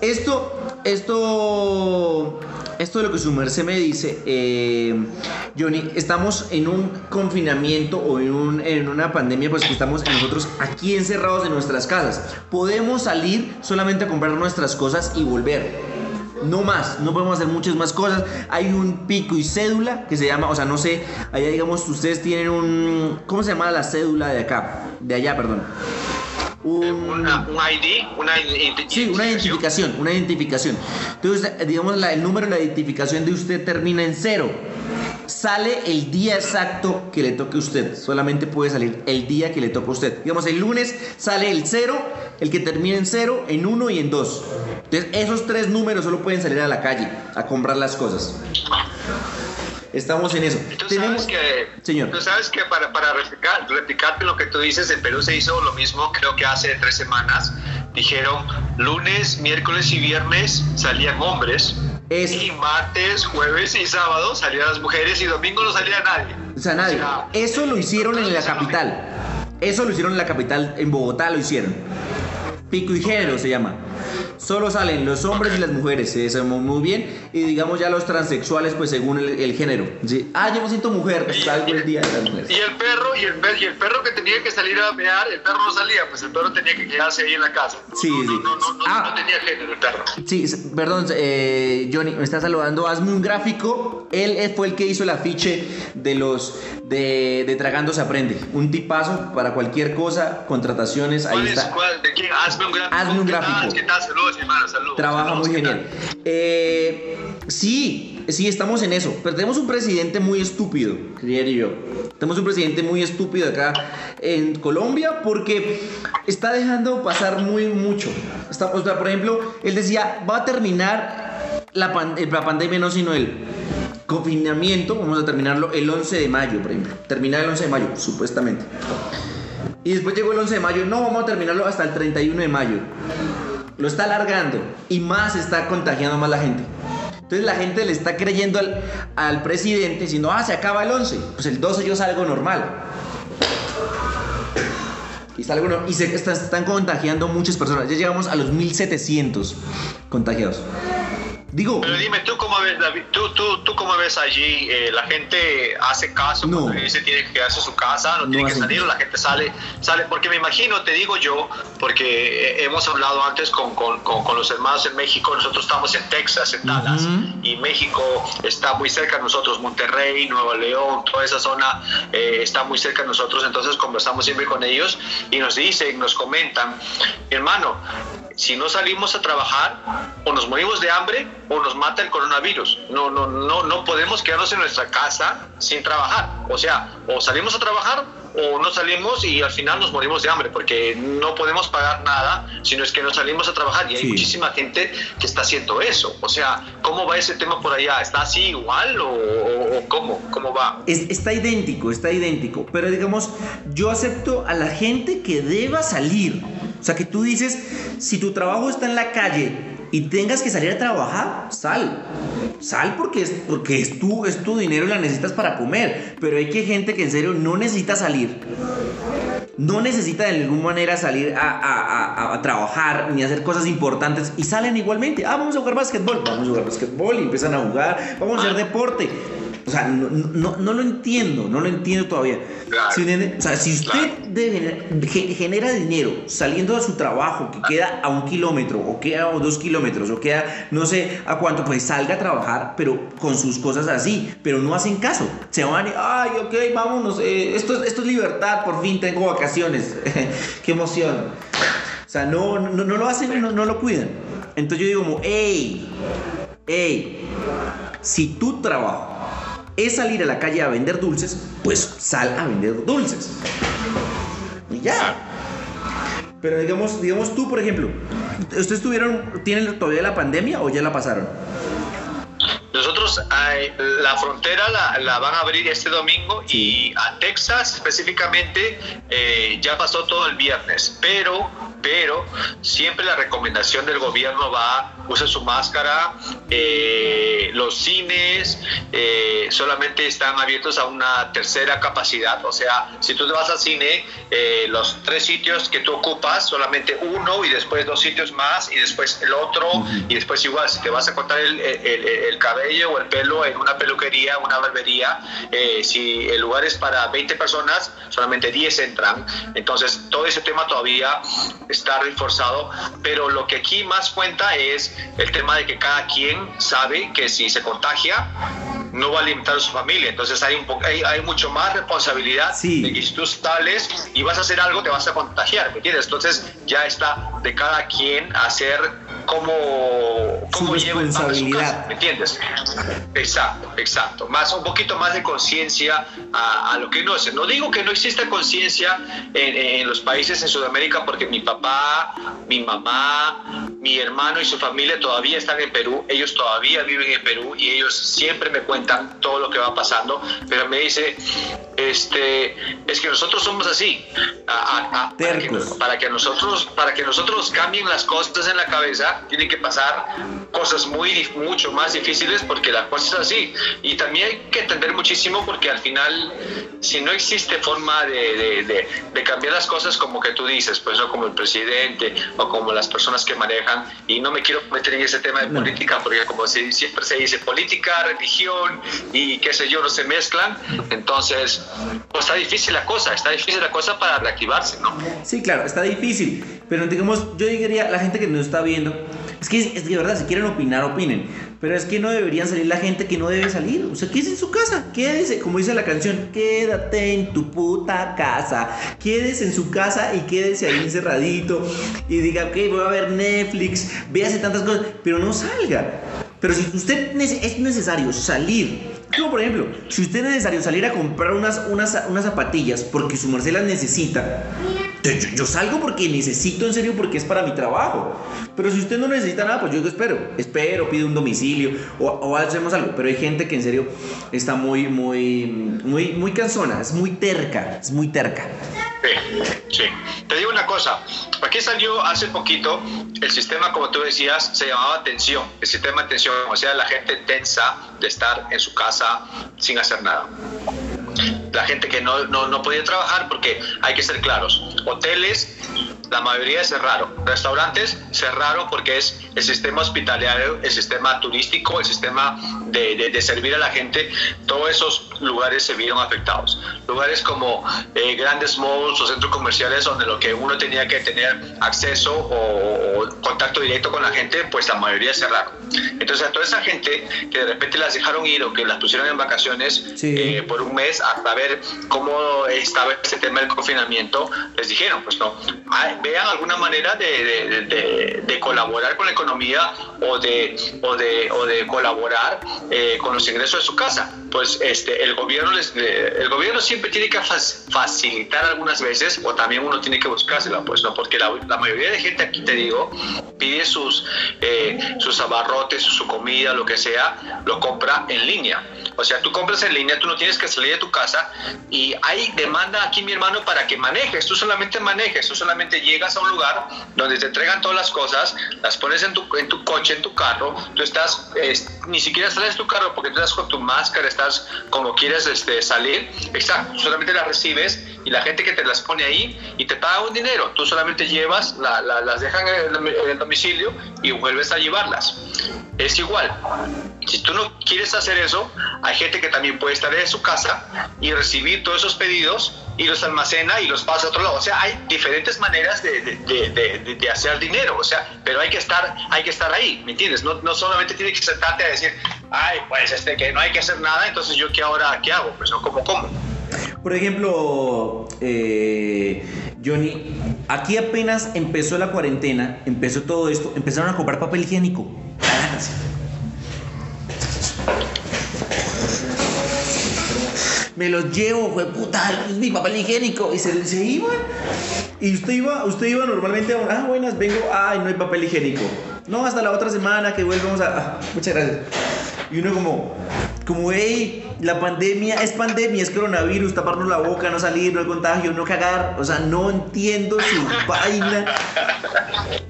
esto, esto, esto de lo que su merced me dice, eh, Johnny, estamos en un confinamiento o en, en una pandemia, pues que estamos nosotros aquí encerrados en nuestras casas. Podemos salir solamente a comprar nuestras cosas y volver. No más, no podemos hacer muchas más cosas. Hay un pico y cédula que se llama, o sea, no sé, allá digamos, ustedes tienen un, ¿cómo se llama la cédula de acá? De allá, perdón. Un, Una- un ID, una identi- sí, una identificación, una identificación. Entonces, eh, digamos, la- el número de la identificación de usted termina en cero. Sale el día exacto que le toque a usted. Solamente puede salir el día que le toca a usted. Digamos, el lunes sale el cero, el que termina en cero, en uno y en dos. Entonces, esos tres números solo pueden salir a la calle a comprar las cosas. Estamos en eso. Tú Tenemos... sabes que, Señor. Tú sabes que para, para replicar, replicarte lo que tú dices, en Perú se hizo lo mismo, creo que hace tres semanas. Dijeron lunes, miércoles y viernes salían hombres. Es- Y martes, jueves y sábado salían las mujeres y domingo no salía nadie. O sea, nadie. O sea, Eso lo hicieron en la capital. Eso lo hicieron en la capital, en Bogotá lo hicieron. Pico y género se llama. Solo salen los hombres y las mujeres, se sabe muy bien. Y digamos ya los transexuales, pues según el, el género. ¿sí? Ah, yo me siento mujer, salgo el día de las mujeres. Y el perro, y el, per- y el perro que tenía que salir a mear, el perro no salía, pues el perro tenía que quedarse ahí en la casa. Sí, no, sí. No, no, no, Ah. no tenía género el perro. Sí, perdón, eh, Johnny, me está saludando. Hazme un gráfico. Él eh, fue el que hizo el afiche de los de, de Tragando se aprende. Un tipazo para cualquier cosa, contrataciones, ahí ¿Cuál es? está. ¿Cuál? ¿De quién? Hazme un gráfico. Hazme un ¿Qué tal? gráfico. ¿Qué tal? Saludos, hermano, saludos. Trabaja saludos, muy ¿qué genial. Eh, sí, sí, estamos en eso. Pero tenemos un presidente muy estúpido, diría yo. Tenemos un presidente muy estúpido acá en Colombia porque está dejando pasar muy mucho. Está, o sea, por ejemplo, él decía, va a terminar la, pan- la pandemia, no sino el confinamiento, vamos a terminarlo el 11 de mayo, por ejemplo. Terminar el 11 de mayo, supuestamente. Y después llegó el 11 de mayo, no, vamos a terminarlo hasta el 31 de mayo lo está alargando y más está contagiando más la gente. Entonces la gente le está creyendo al, al presidente diciendo, ah, se acaba el 11, pues el 12 yo salgo normal. Y, salgo no- y se está- están contagiando muchas personas. Ya llegamos a los 1700 contagiados. Digo, Pero dime, ¿tú cómo ves, David? ¿Tú, tú, tú cómo ves allí? Eh, ¿La gente hace caso No. cuando dice tiene que quedarse en su casa? ¿No, No tiene que salir? ¿O la gente sale? sale? Porque me imagino, te digo yo, porque eh, hemos hablado antes con, con, con, con los hermanos en México, nosotros estamos en Texas, en Dallas, Ujú. y México está muy cerca de nosotros, Monterrey, Nuevo León, toda esa zona eh, está muy cerca de nosotros, entonces conversamos siempre con ellos y nos dicen, nos comentan, hermano, si no salimos a trabajar, o nos morimos de hambre o nos mata el coronavirus. No, no, no, no podemos quedarnos en nuestra casa sin trabajar. O sea, o salimos a trabajar o no salimos y al final nos morimos de hambre porque no podemos pagar nada, sino es que no salimos a trabajar y hay Sí. muchísima gente que está haciendo eso. O sea, ¿cómo va ese tema por allá? ¿Está así igual o, o- cómo? ¿Cómo va? Es- está idéntico, está idéntico. Pero digamos, yo acepto a la gente que deba salir. O sea, que tú dices, si tu trabajo está en la calle y tengas que salir a trabajar, sal. Sal porque es, porque es, tu, es tu dinero y la necesitas para comer. Pero hay que gente que en serio no necesita salir. No necesita de ninguna manera salir a, a- a- a trabajar ni hacer cosas importantes y salen igualmente. Ah, vamos a jugar básquetbol. Vamos a jugar básquetbol y empiezan a jugar. Vamos a hacer deporte. O sea, no, no- no lo entiendo, no lo entiendo todavía. Claro. O sea, si usted Claro. de- ge- genera dinero saliendo de su trabajo que queda a un kilómetro o queda a dos kilómetros o queda no sé a cuánto, pues salga a trabajar, pero con sus cosas así, pero no hacen caso. Se van y, ay, ok, vámonos, eh, esto, es- esto es libertad, por fin tengo vacaciones. Qué emoción. O sea, no, no, no lo hacen, no, no lo cuidan. Entonces yo digo como, hey, hey, si tu trabajo es salir a la calle a vender dulces, pues sal a vender dulces. Y ya. Pero digamos, digamos tú, por ejemplo, ¿ustedes tuvieron, tienen todavía la pandemia o ya la pasaron? Nosotros eh, la frontera la, la van a abrir este domingo y a Texas específicamente eh, ya pasó todo el viernes, pero pero siempre la recomendación del gobierno va use su máscara, eh, los cines eh, solamente están abiertos a una tercera capacidad, o sea, si tú te vas al cine, eh, los tres sitios que tú ocupas, solamente uno y después dos sitios más y después el otro y después igual, si te vas a cortar el, el- el- el cabello o el pelo en una peluquería, una barbería, eh, si el lugar es para 20 personas, solamente 10 entran, entonces todo ese tema todavía está reforzado, pero lo que aquí más cuenta es el tema de que cada quien sabe que si se contagia no va a limitar a su familia, entonces hay, un po- hay, hay mucho más responsabilidad Sí. de que si tú sales y vas a hacer algo te vas a contagiar, ¿me entiendes? Entonces ya está de cada quien hacer pan a su responsabilidad. casa, ¿me entiendes? Exacto, exacto. Más, un poquito más de conciencia a, lo que no es. No digo que no exista conciencia en, en los países en Sudamérica porque mi papá, mi mamá, mi hermano y su familia todavía están en Perú, ellos todavía viven en Perú y ellos siempre me cuentan todo lo que va pasando, pero me dice, este, es que nosotros somos así, A- a- a- para, que, para que nosotros, para que nosotros cambien las cosas en la cabeza, tienen que pasar cosas muy, mucho más difíciles porque la cosa es así. Y también hay que entender muchísimo porque al final, si no existe forma de, de- de- de cambiar las cosas como que tú dices, pues no como el presidente o como las personas que manejan, y no me quiero meter en ese tema de No. política porque como se- siempre se dice política, religión y qué sé yo, no se mezclan, entonces pues está difícil la cosa, está difícil la cosa para reactivarse, ¿no? Sí, claro, está difícil. Pero digamos, yo diría, la gente que nos está viendo, es que, es de verdad, si quieren opinar, opinen. Pero es que no deberían salir la gente que no debe salir. O sea, quédese en su casa, quédese, como dice la canción, quédate en tu puta casa. Quédese en su casa y quédese ahí encerradito. Y diga, ok, voy a ver Netflix, véase tantas cosas, pero no salga. Pero si usted es necesario salir, como por ejemplo, si usted es necesario salir a comprar unas, unas, unas zapatillas porque su merced las necesita, yo, salgo porque necesito en serio porque es para mi trabajo. Pero si usted no necesita nada, pues yo espero. Espero, pido un domicilio o, hacemos algo. Pero hay gente que en serio está muy, muy, muy, muy cansona, es muy terca, es muy terca. Sí, sí. Te digo una cosa, aquí salió hace poquito el sistema, como tú decías, se llamaba atención, el sistema de atención, o sea, la gente tensa de estar en su casa sin hacer nada. La gente que no, no, no podía trabajar porque hay que ser claros, hoteles, la mayoría cerraron, restaurantes cerraron porque es el sistema hospitalario, el sistema turístico, el sistema de, de- de servir a la gente, todos esos lugares se vieron afectados. Lugares como eh, grandes malls o centros comerciales donde lo que uno tenía que tener acceso o, o contacto directo con la gente, pues la mayoría cerraron. Entonces a toda esa gente que de repente las dejaron ir o que las pusieron en vacaciones Sí. eh, por un mes hasta ver cómo estaba este tema del confinamiento, les dijeron, pues no, ay, vean alguna manera de, colaborar con la economía o de colaborar eh, con los ingresos de su casa. Pues este, el, gobierno les, eh, el gobierno siempre tiene que fac- facilitar algunas veces o también uno tiene que buscársela, pues no, porque la, mayoría de gente aquí, te digo, pide sus, eh, sus abarrotes, su comida, lo que sea, lo compra en línea. O sea, tú compras en línea, tú no tienes que salir de tu casa y hay demanda aquí, mi hermano, para que manejes. Tú solamente manejes, tú solamente llegas a un lugar donde te entregan todas las cosas, las pones en tu, en tu coche, en tu carro, tú estás, ni siquiera sales de tu carro porque tú estás con tu máscara, estás como quieres este, salir. Exacto, solamente las recibes y la gente que te las pone ahí y te paga un dinero. Tú solamente llevas, la- la- las dejan en el, domicilio y vuelves a llevarlas. Es igual. Si tú no quieres hacer eso, hay gente que también puede estar en su casa y recibir todos esos pedidos y los almacena y los pasa a otro lado. O sea, hay diferentes maneras de- de- de- de hacer dinero. O sea, pero hay que estar, hay que estar ahí, ¿me entiendes? No, no solamente tienes que sentarte a decir, ay, pues este, que no hay que hacer nada, entonces yo qué ahora, ¿qué hago? Pues no, como, como. Por ejemplo, eh, Johnny, aquí apenas empezó la cuarentena, empezó todo esto, empezaron a comprar papel higiénico. Me los llevo, fue puta, es mi papel higiénico. Y se, se iban. Y usted iba, usted iba normalmente a ah, buenas, vengo, ay, no hay papel higiénico. No, hasta la otra semana que vuelvamos a. ah, muchas gracias. Y uno como, como, hey, la pandemia es pandemia, es coronavirus, taparnos la boca, no salir, no hay contagio, no cagar. O sea, no entiendo su vaina.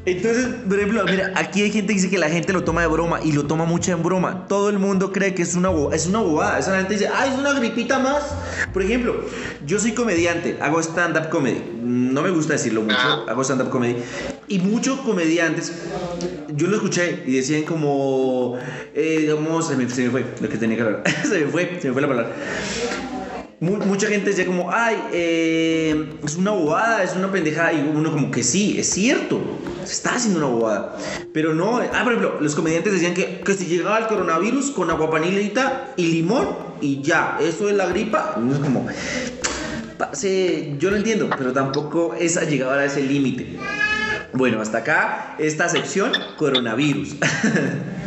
Entonces, por ejemplo, mira, aquí hay gente que dice que la gente lo toma de broma y lo toma mucho en broma. Todo el mundo cree que es una, bo- es una bobada. Esa gente dice, ay, es una gripita más. Por ejemplo, yo soy comediante, hago stand-up comedy. No me gusta decirlo mucho, Ah. hago stand-up comedy. Y muchos comediantes, yo lo escuché y decían como, eh, digamos, se me, se me fue lo que tenía que hablar. se me fue, se me fue la palabra. Mu- mucha gente decía como, ay, eh, es una bobada, es una pendejada. Y uno como que sí, es cierto, se está haciendo una bobada. Pero no, ah, por ejemplo, los comediantes decían que, que si llegaba el coronavirus con aguapanilita y limón y ya, eso es la gripa. Uno es como, parce, yo lo entiendo, pero tampoco es a llegar a ese límite. Bueno, hasta acá esta sección, coronavirus.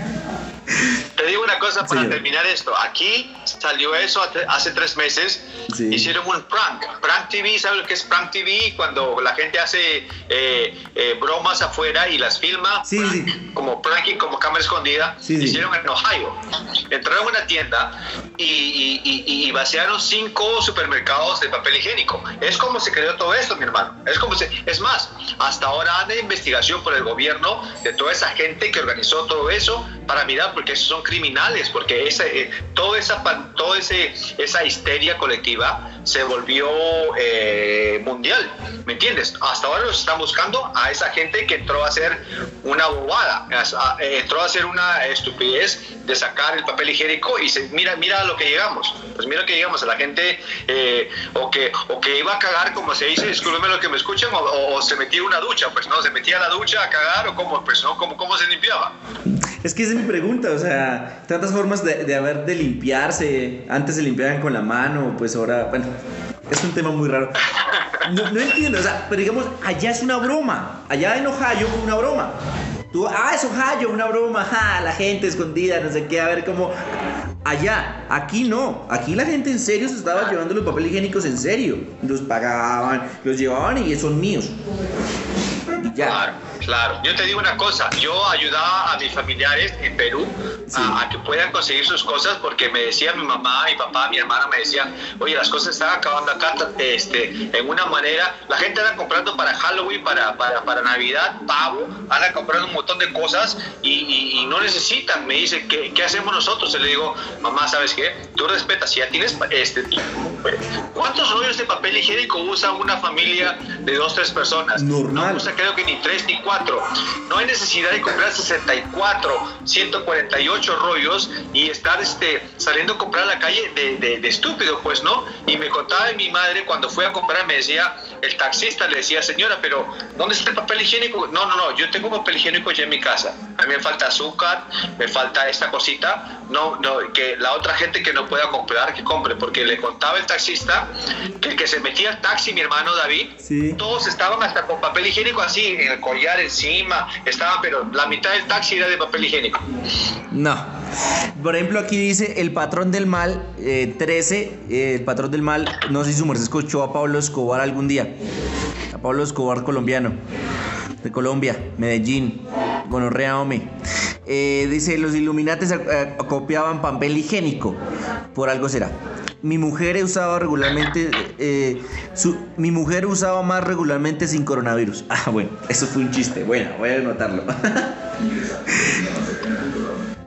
te digo una cosa para Señor. terminar esto. Aquí salió eso hace- tres meses. Sí. Hicieron un prank. Prank TV, ¿sabes lo que es prank TV? Cuando la gente hace eh, eh, bromas afuera y las filma. Sí, prank, sí. Como pranking, como cámara escondida. Hicieron en Ohio. Entraron a una tienda y, y, y- y vaciaron cinco supermercados de papel higiénico. Es como se creó todo esto, mi hermano. Es como se, es más, hasta ahora anda investigación por el gobierno de toda esa gente que organizó todo eso para mirar, porque esos son criminales, porque ese, eh, toda esa, todo ese, esa histeria colectiva se volvió eh, mundial, ¿me entiendes? Hasta ahora los están buscando a esa gente que entró a hacer una bobada, eh, entró a hacer una estupidez de sacar el papel higiénico y se, mira, mira a lo que llegamos, pues mira que llegamos a la gente eh, o, que, o que iba a cagar, como se dice, discúlpeme lo que me escuchan, o, o- se metía una ducha, pues no, se metía a la ducha a cagar o cómo, pues no, cómo, cómo se limpiaba. Es que esa es mi pregunta, o sea, tantas formas de, haber de limpiarse. Antes se limpiaban con la mano, pues ahora, bueno, es un tema muy raro. No, no entiendo, o sea, pero digamos, allá es una broma. Allá en Ohio fue una broma. Tú, ah, es Ohio, una broma, ja, la gente escondida, no sé qué, a ver cómo. Allá, aquí no. Aquí la gente en serio se estaba llevando los papeles higiénicos en serio. Los pagaban, los llevaban y son míos. Y ya. Claro. Yo te digo una cosa, yo ayudaba a mis familiares en Perú Sí. a, a que puedan conseguir sus cosas porque me decía mi mamá, mi papá, mi hermana me decían, oye, las cosas están acabando acá este, en una manera, la gente anda comprando para Halloween, para, para, para Navidad, pavo, anda comprando un montón de cosas y, y- y no necesitan. Me dice, ¿qué, qué hacemos nosotros? Y le digo, mamá, ¿sabes qué? Tú respetas, si ya tienes, este, ¿cuántos rollos de papel higiénico usa una familia de dos, tres personas? Normal. No usa creo que ni tres ni cuatro. No hay necesidad de comprar 64, 148 rollos y estar este, saliendo a comprar a la calle de, de- de estúpido, pues, ¿no? Y me contaba de mi madre cuando fue a comprar, me decía, el taxista le decía, señora, pero ¿dónde está el papel higiénico? No, no, no, yo tengo papel higiénico ya en mi casa. A mí me falta azúcar, me falta esta cosita. No, no, que la otra gente que no pueda comprar, que compre, porque le contaba el taxista que el que se metía al taxi, mi hermano David, Sí. todos estaban hasta con papel higiénico así, en el collar encima, estaban, pero la mitad del taxi era de papel higiénico. No. Por ejemplo, aquí dice el patrón del mal, eh, 13, eh, el patrón del mal, no sé si su merced escuchó a Pablo Escobar algún día. A Pablo Escobar colombiano, de Colombia, Medellín, gonorrea Ome. Eh, dice, los iluminates eh, copiaban papel higiénico, por algo será. Mi mujer usaba regularmente, eh, mi mujer usaba más regularmente sin coronavirus. Ah, bueno, eso fue un chiste. Bueno, voy a anotarlo.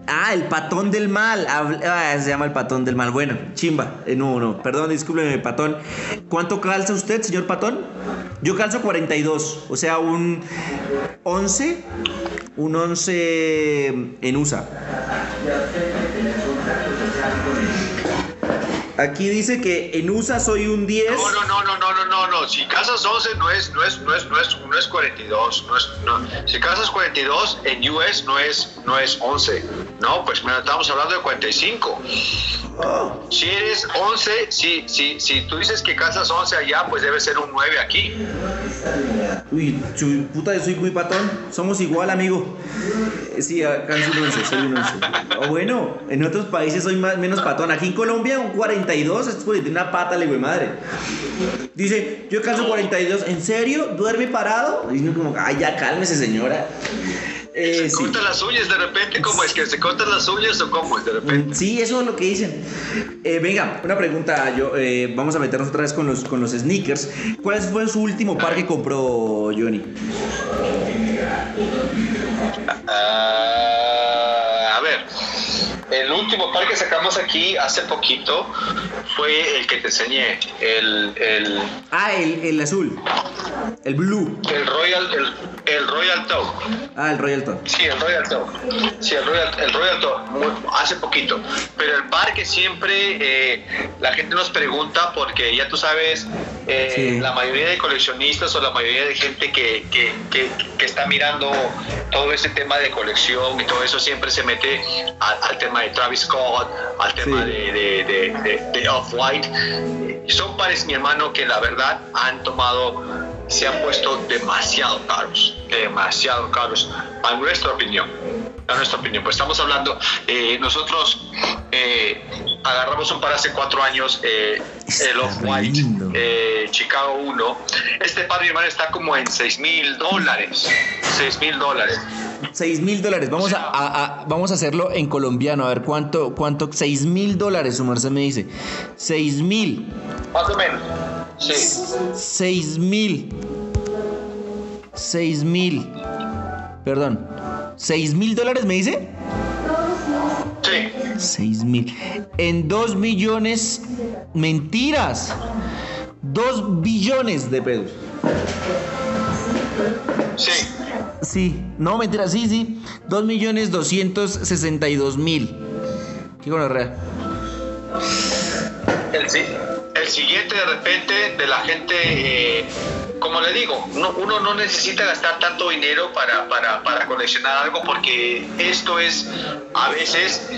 Ah, el patón del mal. Ah, se llama el patón del mal. Bueno, chimba. Eh, no, no, perdón, discúlpeme, patón. ¿Cuánto calza usted, señor patón? Yo calzo 42, o sea, un 11, un 11 en USA. Aquí dice que en USA soy un 10. No, no, no, no, no, no, no, no. Si casas 11 no es, no es, no es, no es, no es 42. No es, no. Si casas 42 en US no es, no es 11. No, pues mira, estamos hablando de 45. Oh, Si eres 11, si, si, si tú dices que casas 11 allá, pues debe ser un 9 aquí. Uy, chu- puta, yo soy muy patón. Somos igual, amigo. Eh, Sí, acá soy un 11, soy un 11. O bueno, en otros países soy más, menos patón. Aquí en Colombia, un 42 es por una pata, le güey madre. Dice, yo calzo 42. ¿En serio? ¿Duerme parado? Y uno como, ay, ya cálmese, señora. Eh, Se sí. cortan las uñas de repente, ¿cómo es que se cortan las uñas o cómo es de repente? Sí, eso es lo que dicen. Eh, venga, una pregunta. Yo, eh, vamos a meternos otra vez con los, con los sneakers. ¿Cuál fue su último par que compró Johnny? Ah, el último par que sacamos aquí hace poquito fue el que te enseñé, el, el, Ah, el, el azul. El blue. el Royal, el, el Royal Toe. Ah, el Royal Top. Sí, el Royal Toe. Sí, el Royal, el Royal muy- hace poquito. Pero el par que siempre eh, la gente nos pregunta, porque ya tú sabes, eh, Sí. la mayoría de coleccionistas o la mayoría de gente que, que, que, que está mirando todo ese tema de colección y todo eso siempre se mete al, al tema de Travis Scott, al tema Sí. de, de, de, de- Off-White. Son pares, mi hermano, que la verdad han tomado, se han puesto demasiado caros, demasiado caros, a nuestra opinión. Da nuestra opinión. Pues estamos hablando, eh, nosotros eh, agarramos un par hace cuatro años, eh, el Off-White eh, Chicago 1. Este par, mi hermano, está como en 6 mil dólares. 6 mil dólares. 6 mil dólares. Vamos a, a- a- vamos a hacerlo en colombiano. A ver cuánto, cuánto. 6 mil dólares, su merced me dice. 6 mil. Más o menos. Sí. 6 mil. 6 mil. Perdón. 6 mil dólares me dice. Sí. 6 mil. En 2 millones. Mentiras. 2 billones de pesos. Sí. Sí, no, mentira, sí, sí. 2 millones 262 mil. Qué gonorrea. El, el siguiente de repente de la gente, eh, como le digo, no- uno no necesita gastar tanto dinero para, para, para coleccionar algo porque esto es a veces,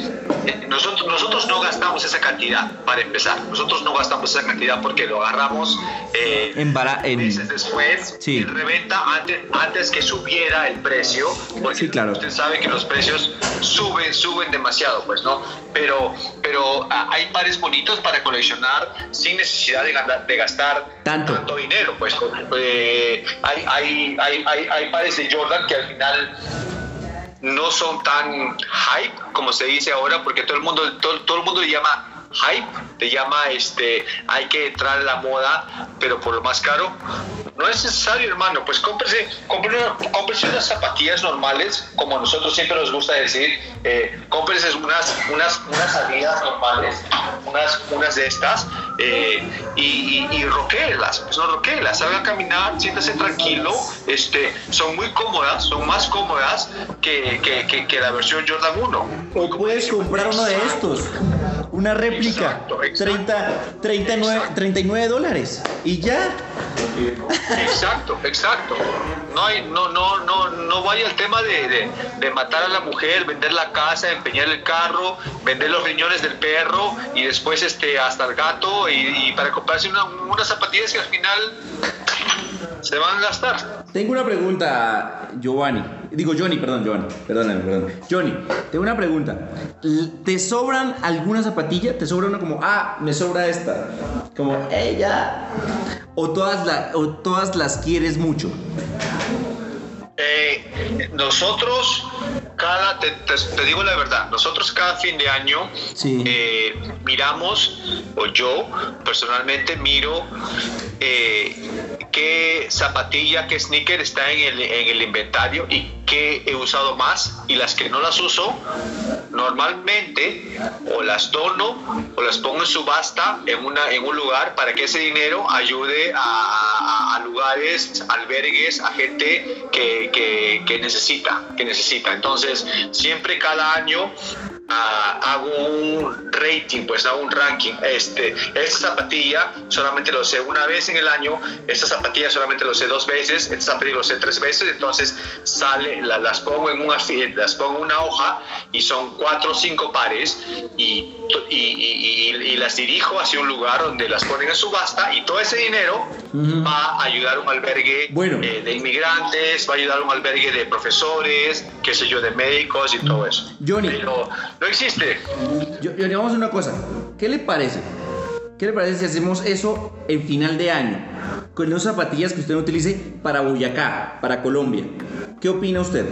nosotros, nosotros no gastamos esa cantidad para empezar, nosotros no gastamos esa cantidad porque lo agarramos eh, En bara- en- meses después Sí. en reventa antes, antes que subiera el precio, porque Sí, claro. usted sabe que los precios suben, suben demasiado, pues, ¿no? Pero, pero ah, hay pares bonitos para coleccionar sin necesidad de, de gastar Tanto. dinero, pues. Hay, hay, hay, hay, hay pares de Jordan que al final no son tan hype como se dice ahora, porque todo el mundo, todo, todo el mundo le llama hype, le llama este, hay que entrar en la moda, pero por lo más caro. No es necesario, hermano, pues cómprese, cómprese, unas zapatillas normales, como a nosotros siempre nos gusta decir, eh, cómprese unas, unas, unas salidas normales, unas, unas de estas, eh, y, y, y roquéelas, pues no roquéelas, salga a caminar, siéntase tranquilo, este, son muy cómodas, son más cómodas que, que, que, que la versión Jordan 1. O puedes comprar uno de estos. Una réplica. Exacto, exacto. 30, 39, 39 dólares. Y ya. Exacto, exacto. No hay, no, no, no, no vaya al tema de, de- de matar a la mujer, vender la casa, empeñar el carro, vender los riñones del perro y después este hasta el gato y, y para comprarse una- unas zapatillas que al final se van a gastar. Tengo una pregunta, Giovanni. Digo, Johnny, perdón, Giovanni. Perdóname, perdón. Johnny, tengo una pregunta. ¿Te sobran alguna zapatilla? ¿Te sobra una como, ah, me sobra esta? Como, ella. ¿O todas, la- o todas las quieres mucho? Eh, nosotros, cada, te, te- te digo la verdad, nosotros cada fin de año Sí. eh, miramos, o yo personalmente miro eh, qué zapatilla, qué sneaker está en el, en el inventario y qué he usado más y las que no las uso, normalmente o las dono o las pongo en subasta en, una, en un lugar para que ese dinero ayude a, lugares, albergues, a gente que, que- que necesita, que necesita. Entonces, siempre cada año ah, hago un rating, pues hago un ranking. Este, esta zapatilla solamente lo sé una vez en el año, esta zapatilla solamente lo sé dos veces, esta zapatilla lo sé tres veces, entonces sale, la- las pongo en una fi- las pongo en una hoja y son cuatro o cinco pares y, y- y- las dirijo hacia un lugar donde las ponen en subasta y todo ese dinero va a ayudar a un albergue Bueno. eh, de inmigrantes, va a ayudar a un albergue de profesores, qué sé yo, de médicos y todo eso. Johnny. Pero no existe. Yo, yo digamos una cosa. ¿Qué le parece? ¿Qué le parece si hacemos eso en final de año? Con las zapatillas que usted utilice para Boyacá, para Colombia. ¿Qué opina usted?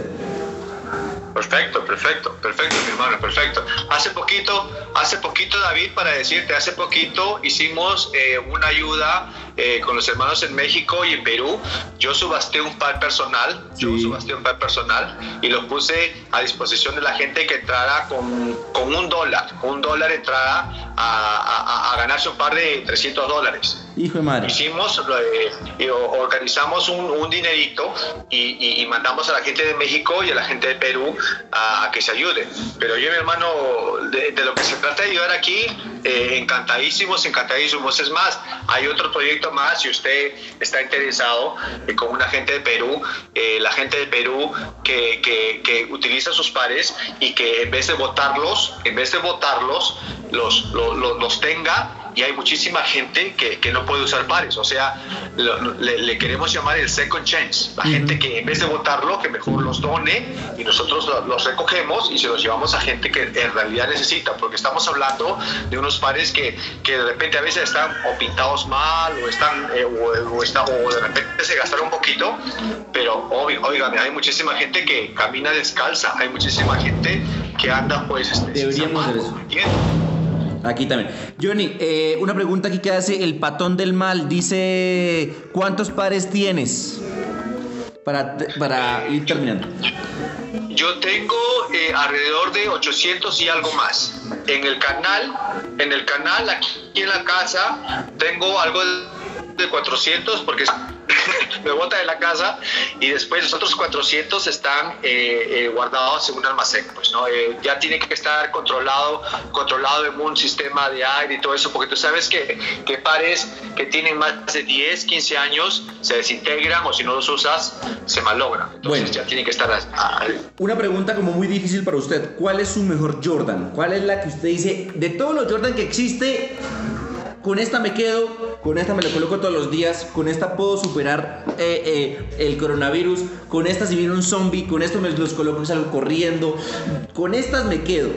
Perfecto, perfecto, perfecto, mi hermano, perfecto. Hace poquito, hace poquito, David, para decirte, hace poquito hicimos eh, una ayuda eh, con los hermanos en México y en Perú. Yo subasté un par personal, yo subasté un par personal y lo puse a disposición de la gente que entrara con, con un dólar, con un dólar entrara a, a- a- a ganarse un par de 300 dólares Hijo de madre. hicimos, eh, organizamos un, un dinerito y, y- y mandamos a la gente de México y a la gente de Perú a, a que se ayude. Pero yo, mi hermano, de, de lo que se trata de ayudar aquí, eh, encantadísimos, encantadísimos. Es más, hay otro proyecto más, si usted está interesado, eh, con una gente de Perú, eh, la gente de Perú que, que- utiliza sus pares y que en vez de votarlos, en vez de votarlos, los, los, los- los tenga y hay muchísima gente que, que no puede usar pares. O sea, lo- le, le queremos llamar el second chance. La gente que en vez de votarlo, que mejor los done y nosotros lo- los recogemos y se los llevamos a gente que en realidad necesita, porque estamos hablando de unos pares que, que de repente a veces están o pintados mal o están eh, o, o está- o de repente se gastaron un poquito, pero óigame, hay muchísima gente que camina descalza, hay muchísima gente que anda pues este, Deberíamos Aquí también. Johnny, eh, una pregunta aquí que hace el patón del mal. Dice, ¿cuántos pares tienes? Para, para ir terminando. Yo tengo eh, alrededor de 800 y algo más. En el canal, en el canal aquí en la casa tengo algo de 400 porque me bota de la casa y después los otros 400 están eh, eh, guardados en un almacén. Pues, ¿no? Eh, ya tiene que estar controlado, controlado en un sistema de aire y todo eso, porque tú sabes que, que pares que tienen más de 10, 15 años se desintegran o si no los usas se malogran. Entonces Bueno. ya tienen que estar a- Una pregunta como muy difícil para usted. ¿Cuál es su mejor Jordan? ¿Cuál es la que usted dice, de todos los Jordan que existe, con esta me quedo, con esta me la coloco todos los días, con esta puedo superar eh, eh, el coronavirus, con esta si viene un zombie, con esto me los coloco y salgo corriendo, con estas me quedo?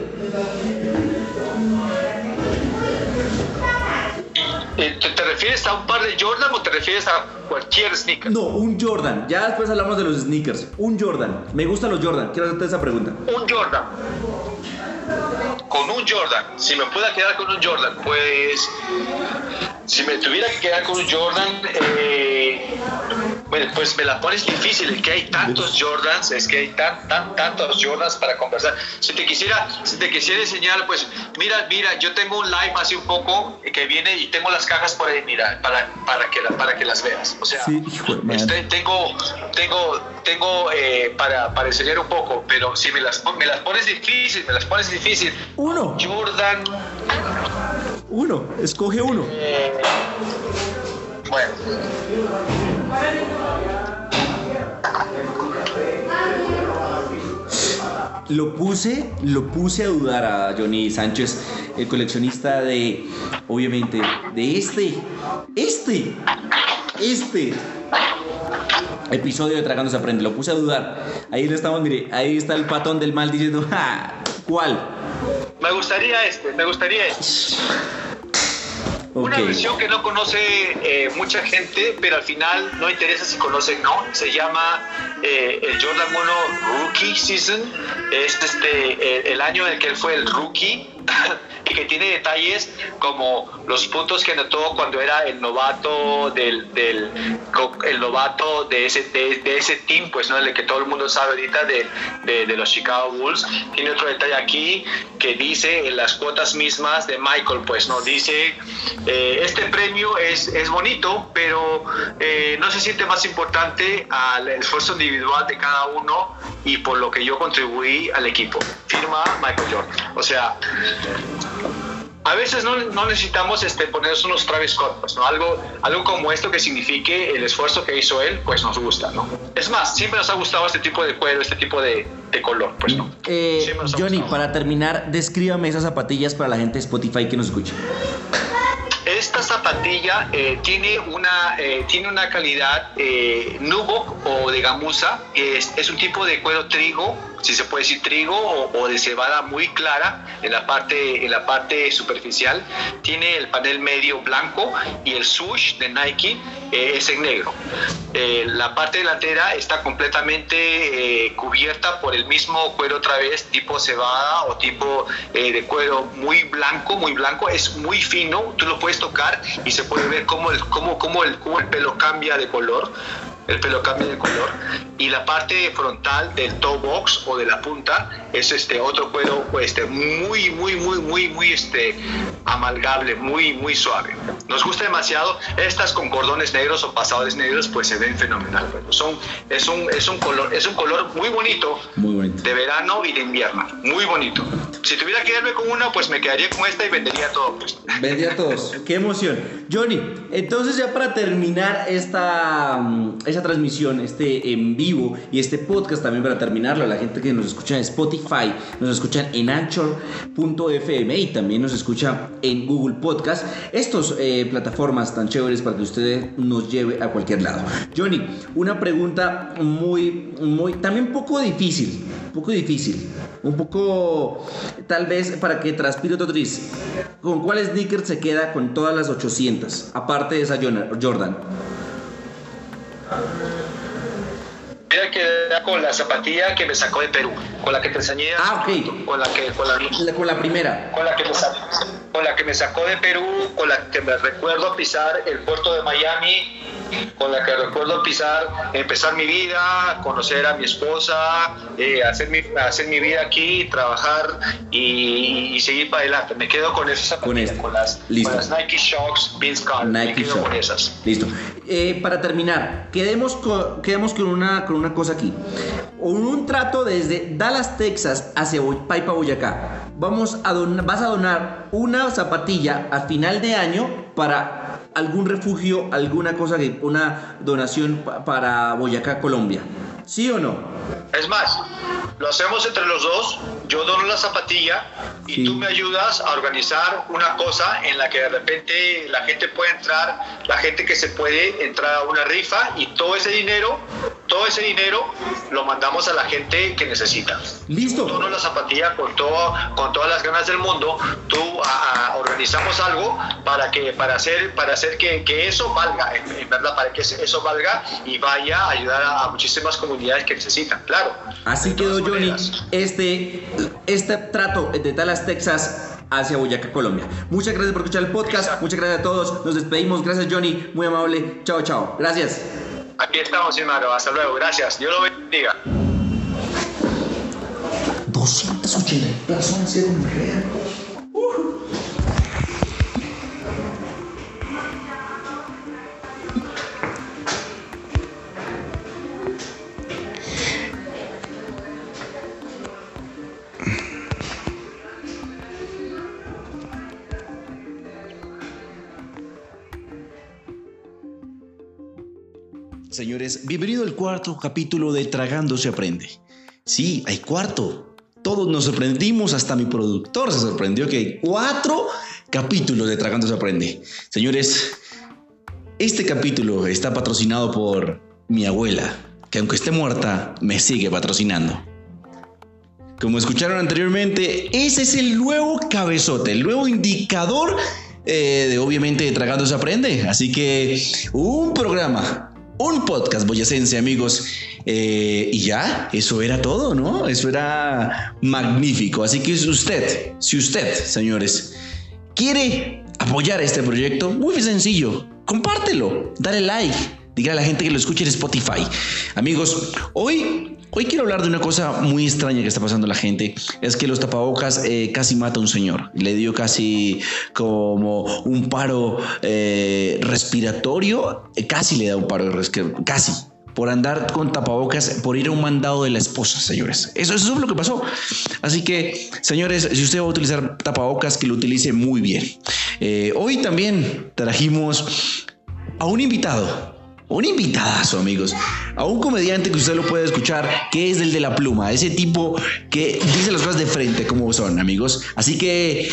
Eh, ¿Te, te refieres a un par de Jordan o te refieres a cualquier sneaker? No, un Jordan. Ya después hablamos de los sneakers. Un Jordan. Me gustan los Jordan. Quiero hacerte esa pregunta. Un Jordan. Un Jordan. Si me pueda quedar con un Jordan, pues. Si me tuviera que quedar con un Jordan, eh, bueno, pues me la pones difícil. Es que hay tantos Jordans, es que hay tan, tan, tantos Jordans para conversar. Si te quisiera, si te quisiera enseñar, pues mira, mira, yo tengo un live hace un poco que viene y tengo las cajas por ahí, mira, para, para, que, para que las veas. O sea, Sí, este, tengo, tengo, tengo eh, para, para enseñar un poco, pero si me las, me las pones difícil, me las pones difícil. Uno. Jordan, Uno. Escoge uno. eh, bueno, Lo puse, lo puse a dudar a Johnny Sánchez, el coleccionista de, obviamente, de este, este, este episodio de Tragando se aprende. Lo puse a dudar. Ahí lo estamos, mire, ahí está el patón del mal diciendo, "Ja, ¿cuál? me gustaría este, me gustaría este. Una versión que no conoce eh, mucha gente, pero al final no interesa si conocen no. Se llama eh, el Jordan 1 Rookie Season. Es este, eh, el año en el que él fue el rookie que tiene detalles como los puntos que anotó cuando era el novato del, del el novato de ese de, de ese team pues no el que todo el mundo sabe ahorita de, de, de los Chicago Bulls. Tiene otro detalle aquí que dice en las cuotas mismas de Michael pues no dice eh, este premio es, es bonito pero eh, no se siente más importante al esfuerzo individual de cada uno y por lo que yo contribuí al equipo. Firma Michael Jordan. O sea a veces no, no necesitamos este, ponernos unos Travis Scott, pues, ¿no? algo, algo como esto que signifique el esfuerzo que hizo él, pues nos gusta, ¿no? Es más, siempre nos ha gustado este tipo de cuero, este tipo de, de color, pues no. Eh, Johnny, gustado. para terminar, descríbame esas zapatillas para la gente de Spotify que nos escucha. Esta zapatilla eh, tiene, una, eh, tiene una calidad eh, nubuck o de gamuza, es un tipo de cuero trigo, si se puede decir trigo, o, o de cebada muy clara en la, parte, en la parte superficial. Tiene el panel medio blanco y el swoosh de Nike eh, es en negro. Eh, la parte delantera está completamente eh, cubierta por el mismo cuero otra vez, tipo cebada o tipo eh, de cuero muy blanco, muy blanco. Es muy fino, tú lo puedes tocar y se puede ver cómo el, cómo, cómo el, cómo el pelo cambia de color. El pelo cambia de color y la parte frontal del toe box o de la punta es este otro cuero este muy muy muy muy muy este amalgable, muy muy suave. Nos gusta demasiado estas con cordones negros o pasadores negros pues se ven fenomenal. Bueno, son es un es un color es un color muy bonito Muy bonito. de verano y de invierno, muy bonito. Si tuviera que quedarme con una, pues me quedaría con esta y vendería todo. Pues. Vendí a todos. Qué emoción. Johnny, entonces ya para terminar esta, mm, esa transmisión, este en vivo y este podcast también para terminarlo, a la gente que nos escucha en Spotify, nos escuchan en Anchor.fm y también nos escucha en Google Podcast. Estas eh, plataformas tan chéveres para que usted nos lleve a cualquier lado. Johnny, una pregunta muy, muy, también poco difícil, poco difícil, un poco, tal vez para que transpire otro tris. ¿Con cuál sneaker se queda con todas las 800? Aparte de esa Jordan. Mira que con la zapatilla que me sacó de Perú, con la que te enseñé. Ah, ok. Con la que, con la, con la primera. Con la que me sacó, con la que me sacó de Perú, con la que me recuerdo pisar el puerto de Miami con la que recuerdo pisar, empezar mi vida, conocer a mi esposa, eh, hacer, mi, hacer mi vida aquí, trabajar y, seguir para adelante. Me quedo con esas con, con, las, Nike Shocks Vince Carter. Nike Me con esas. Listo. Eh, para terminar, quedemos con, quedemos con, una, con una cosa aquí. Un trato desde Dallas, Texas, hacia Paipa, Boyacá. Vamos a vas a donar una zapatilla a final de año para algún refugio, alguna cosa, que una donación para Boyacá, Colombia. ¿Sí o no? Es más, lo hacemos entre los dos. Yo dono la zapatilla y tú me ayudas a organizar una cosa en la que de repente la gente puede entrar, la gente que se puede entrar a una rifa y todo ese dinero, todo ese dinero lo mandamos a la gente que necesita. Listo. Yo dono la zapatilla con todo, con todas las ganas del mundo. Tú organizamos algo para que para hacer para hacer que, que eso valga, en, verdad, para que eso valga y vaya a ayudar a, a muchísimas comunidades que necesitan. Claro. Así quedó Johnny este, este trato de Dallas, Texas hacia Boyacá, Colombia. Muchas gracias por escuchar el podcast. Muchas gracias a todos. Nos despedimos. Gracias, Johnny. Muy amable. Chao, chao. Gracias. Aquí estamos, hermano. Hasta luego. Gracias. Dios lo bendiga. 280 personas en real. Señores, bienvenido al cuarto capítulo de Tragando se aprende. Sí, hay cuarto. Todos nos sorprendimos, hasta mi productor se sorprendió que hay cuatro capítulos de Tragando se aprende. Señores, este capítulo está patrocinado por mi abuela, que aunque esté muerta, me sigue patrocinando. Como escucharon anteriormente, ese es el nuevo cabezote, el nuevo indicador eh, de obviamente Tragando se aprende. Así que un programa un podcast boyacense, amigos. Eh, y ya, eso era todo, ¿no? Eso era magnífico. Así que si usted, si usted, señores, quiere apoyar este proyecto, muy sencillo, compártelo, dale like, diga a la gente que lo escuche en Spotify. Amigos, hoy Hoy quiero hablar de una cosa muy extraña que está pasando a la gente. Es que los tapabocas eh, casi mata a un señor. Le dio casi como un paro eh, respiratorio. Eh, casi le da un paro respiratorio. Casi. Por andar con tapabocas, por ir a un mandado de la esposa, señores. Eso es lo que pasó. Así que, señores, si usted va a utilizar tapabocas, que lo utilice muy bien. hoy también trajimos a un invitado un invitadazo, amigos, a un comediante que usted lo puede escuchar, que es el de la pluma, ese tipo que dice las cosas de frente como son, amigos. Así que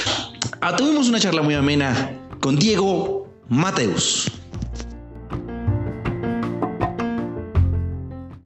ah, tuvimos una charla muy amena con Diego Mateus.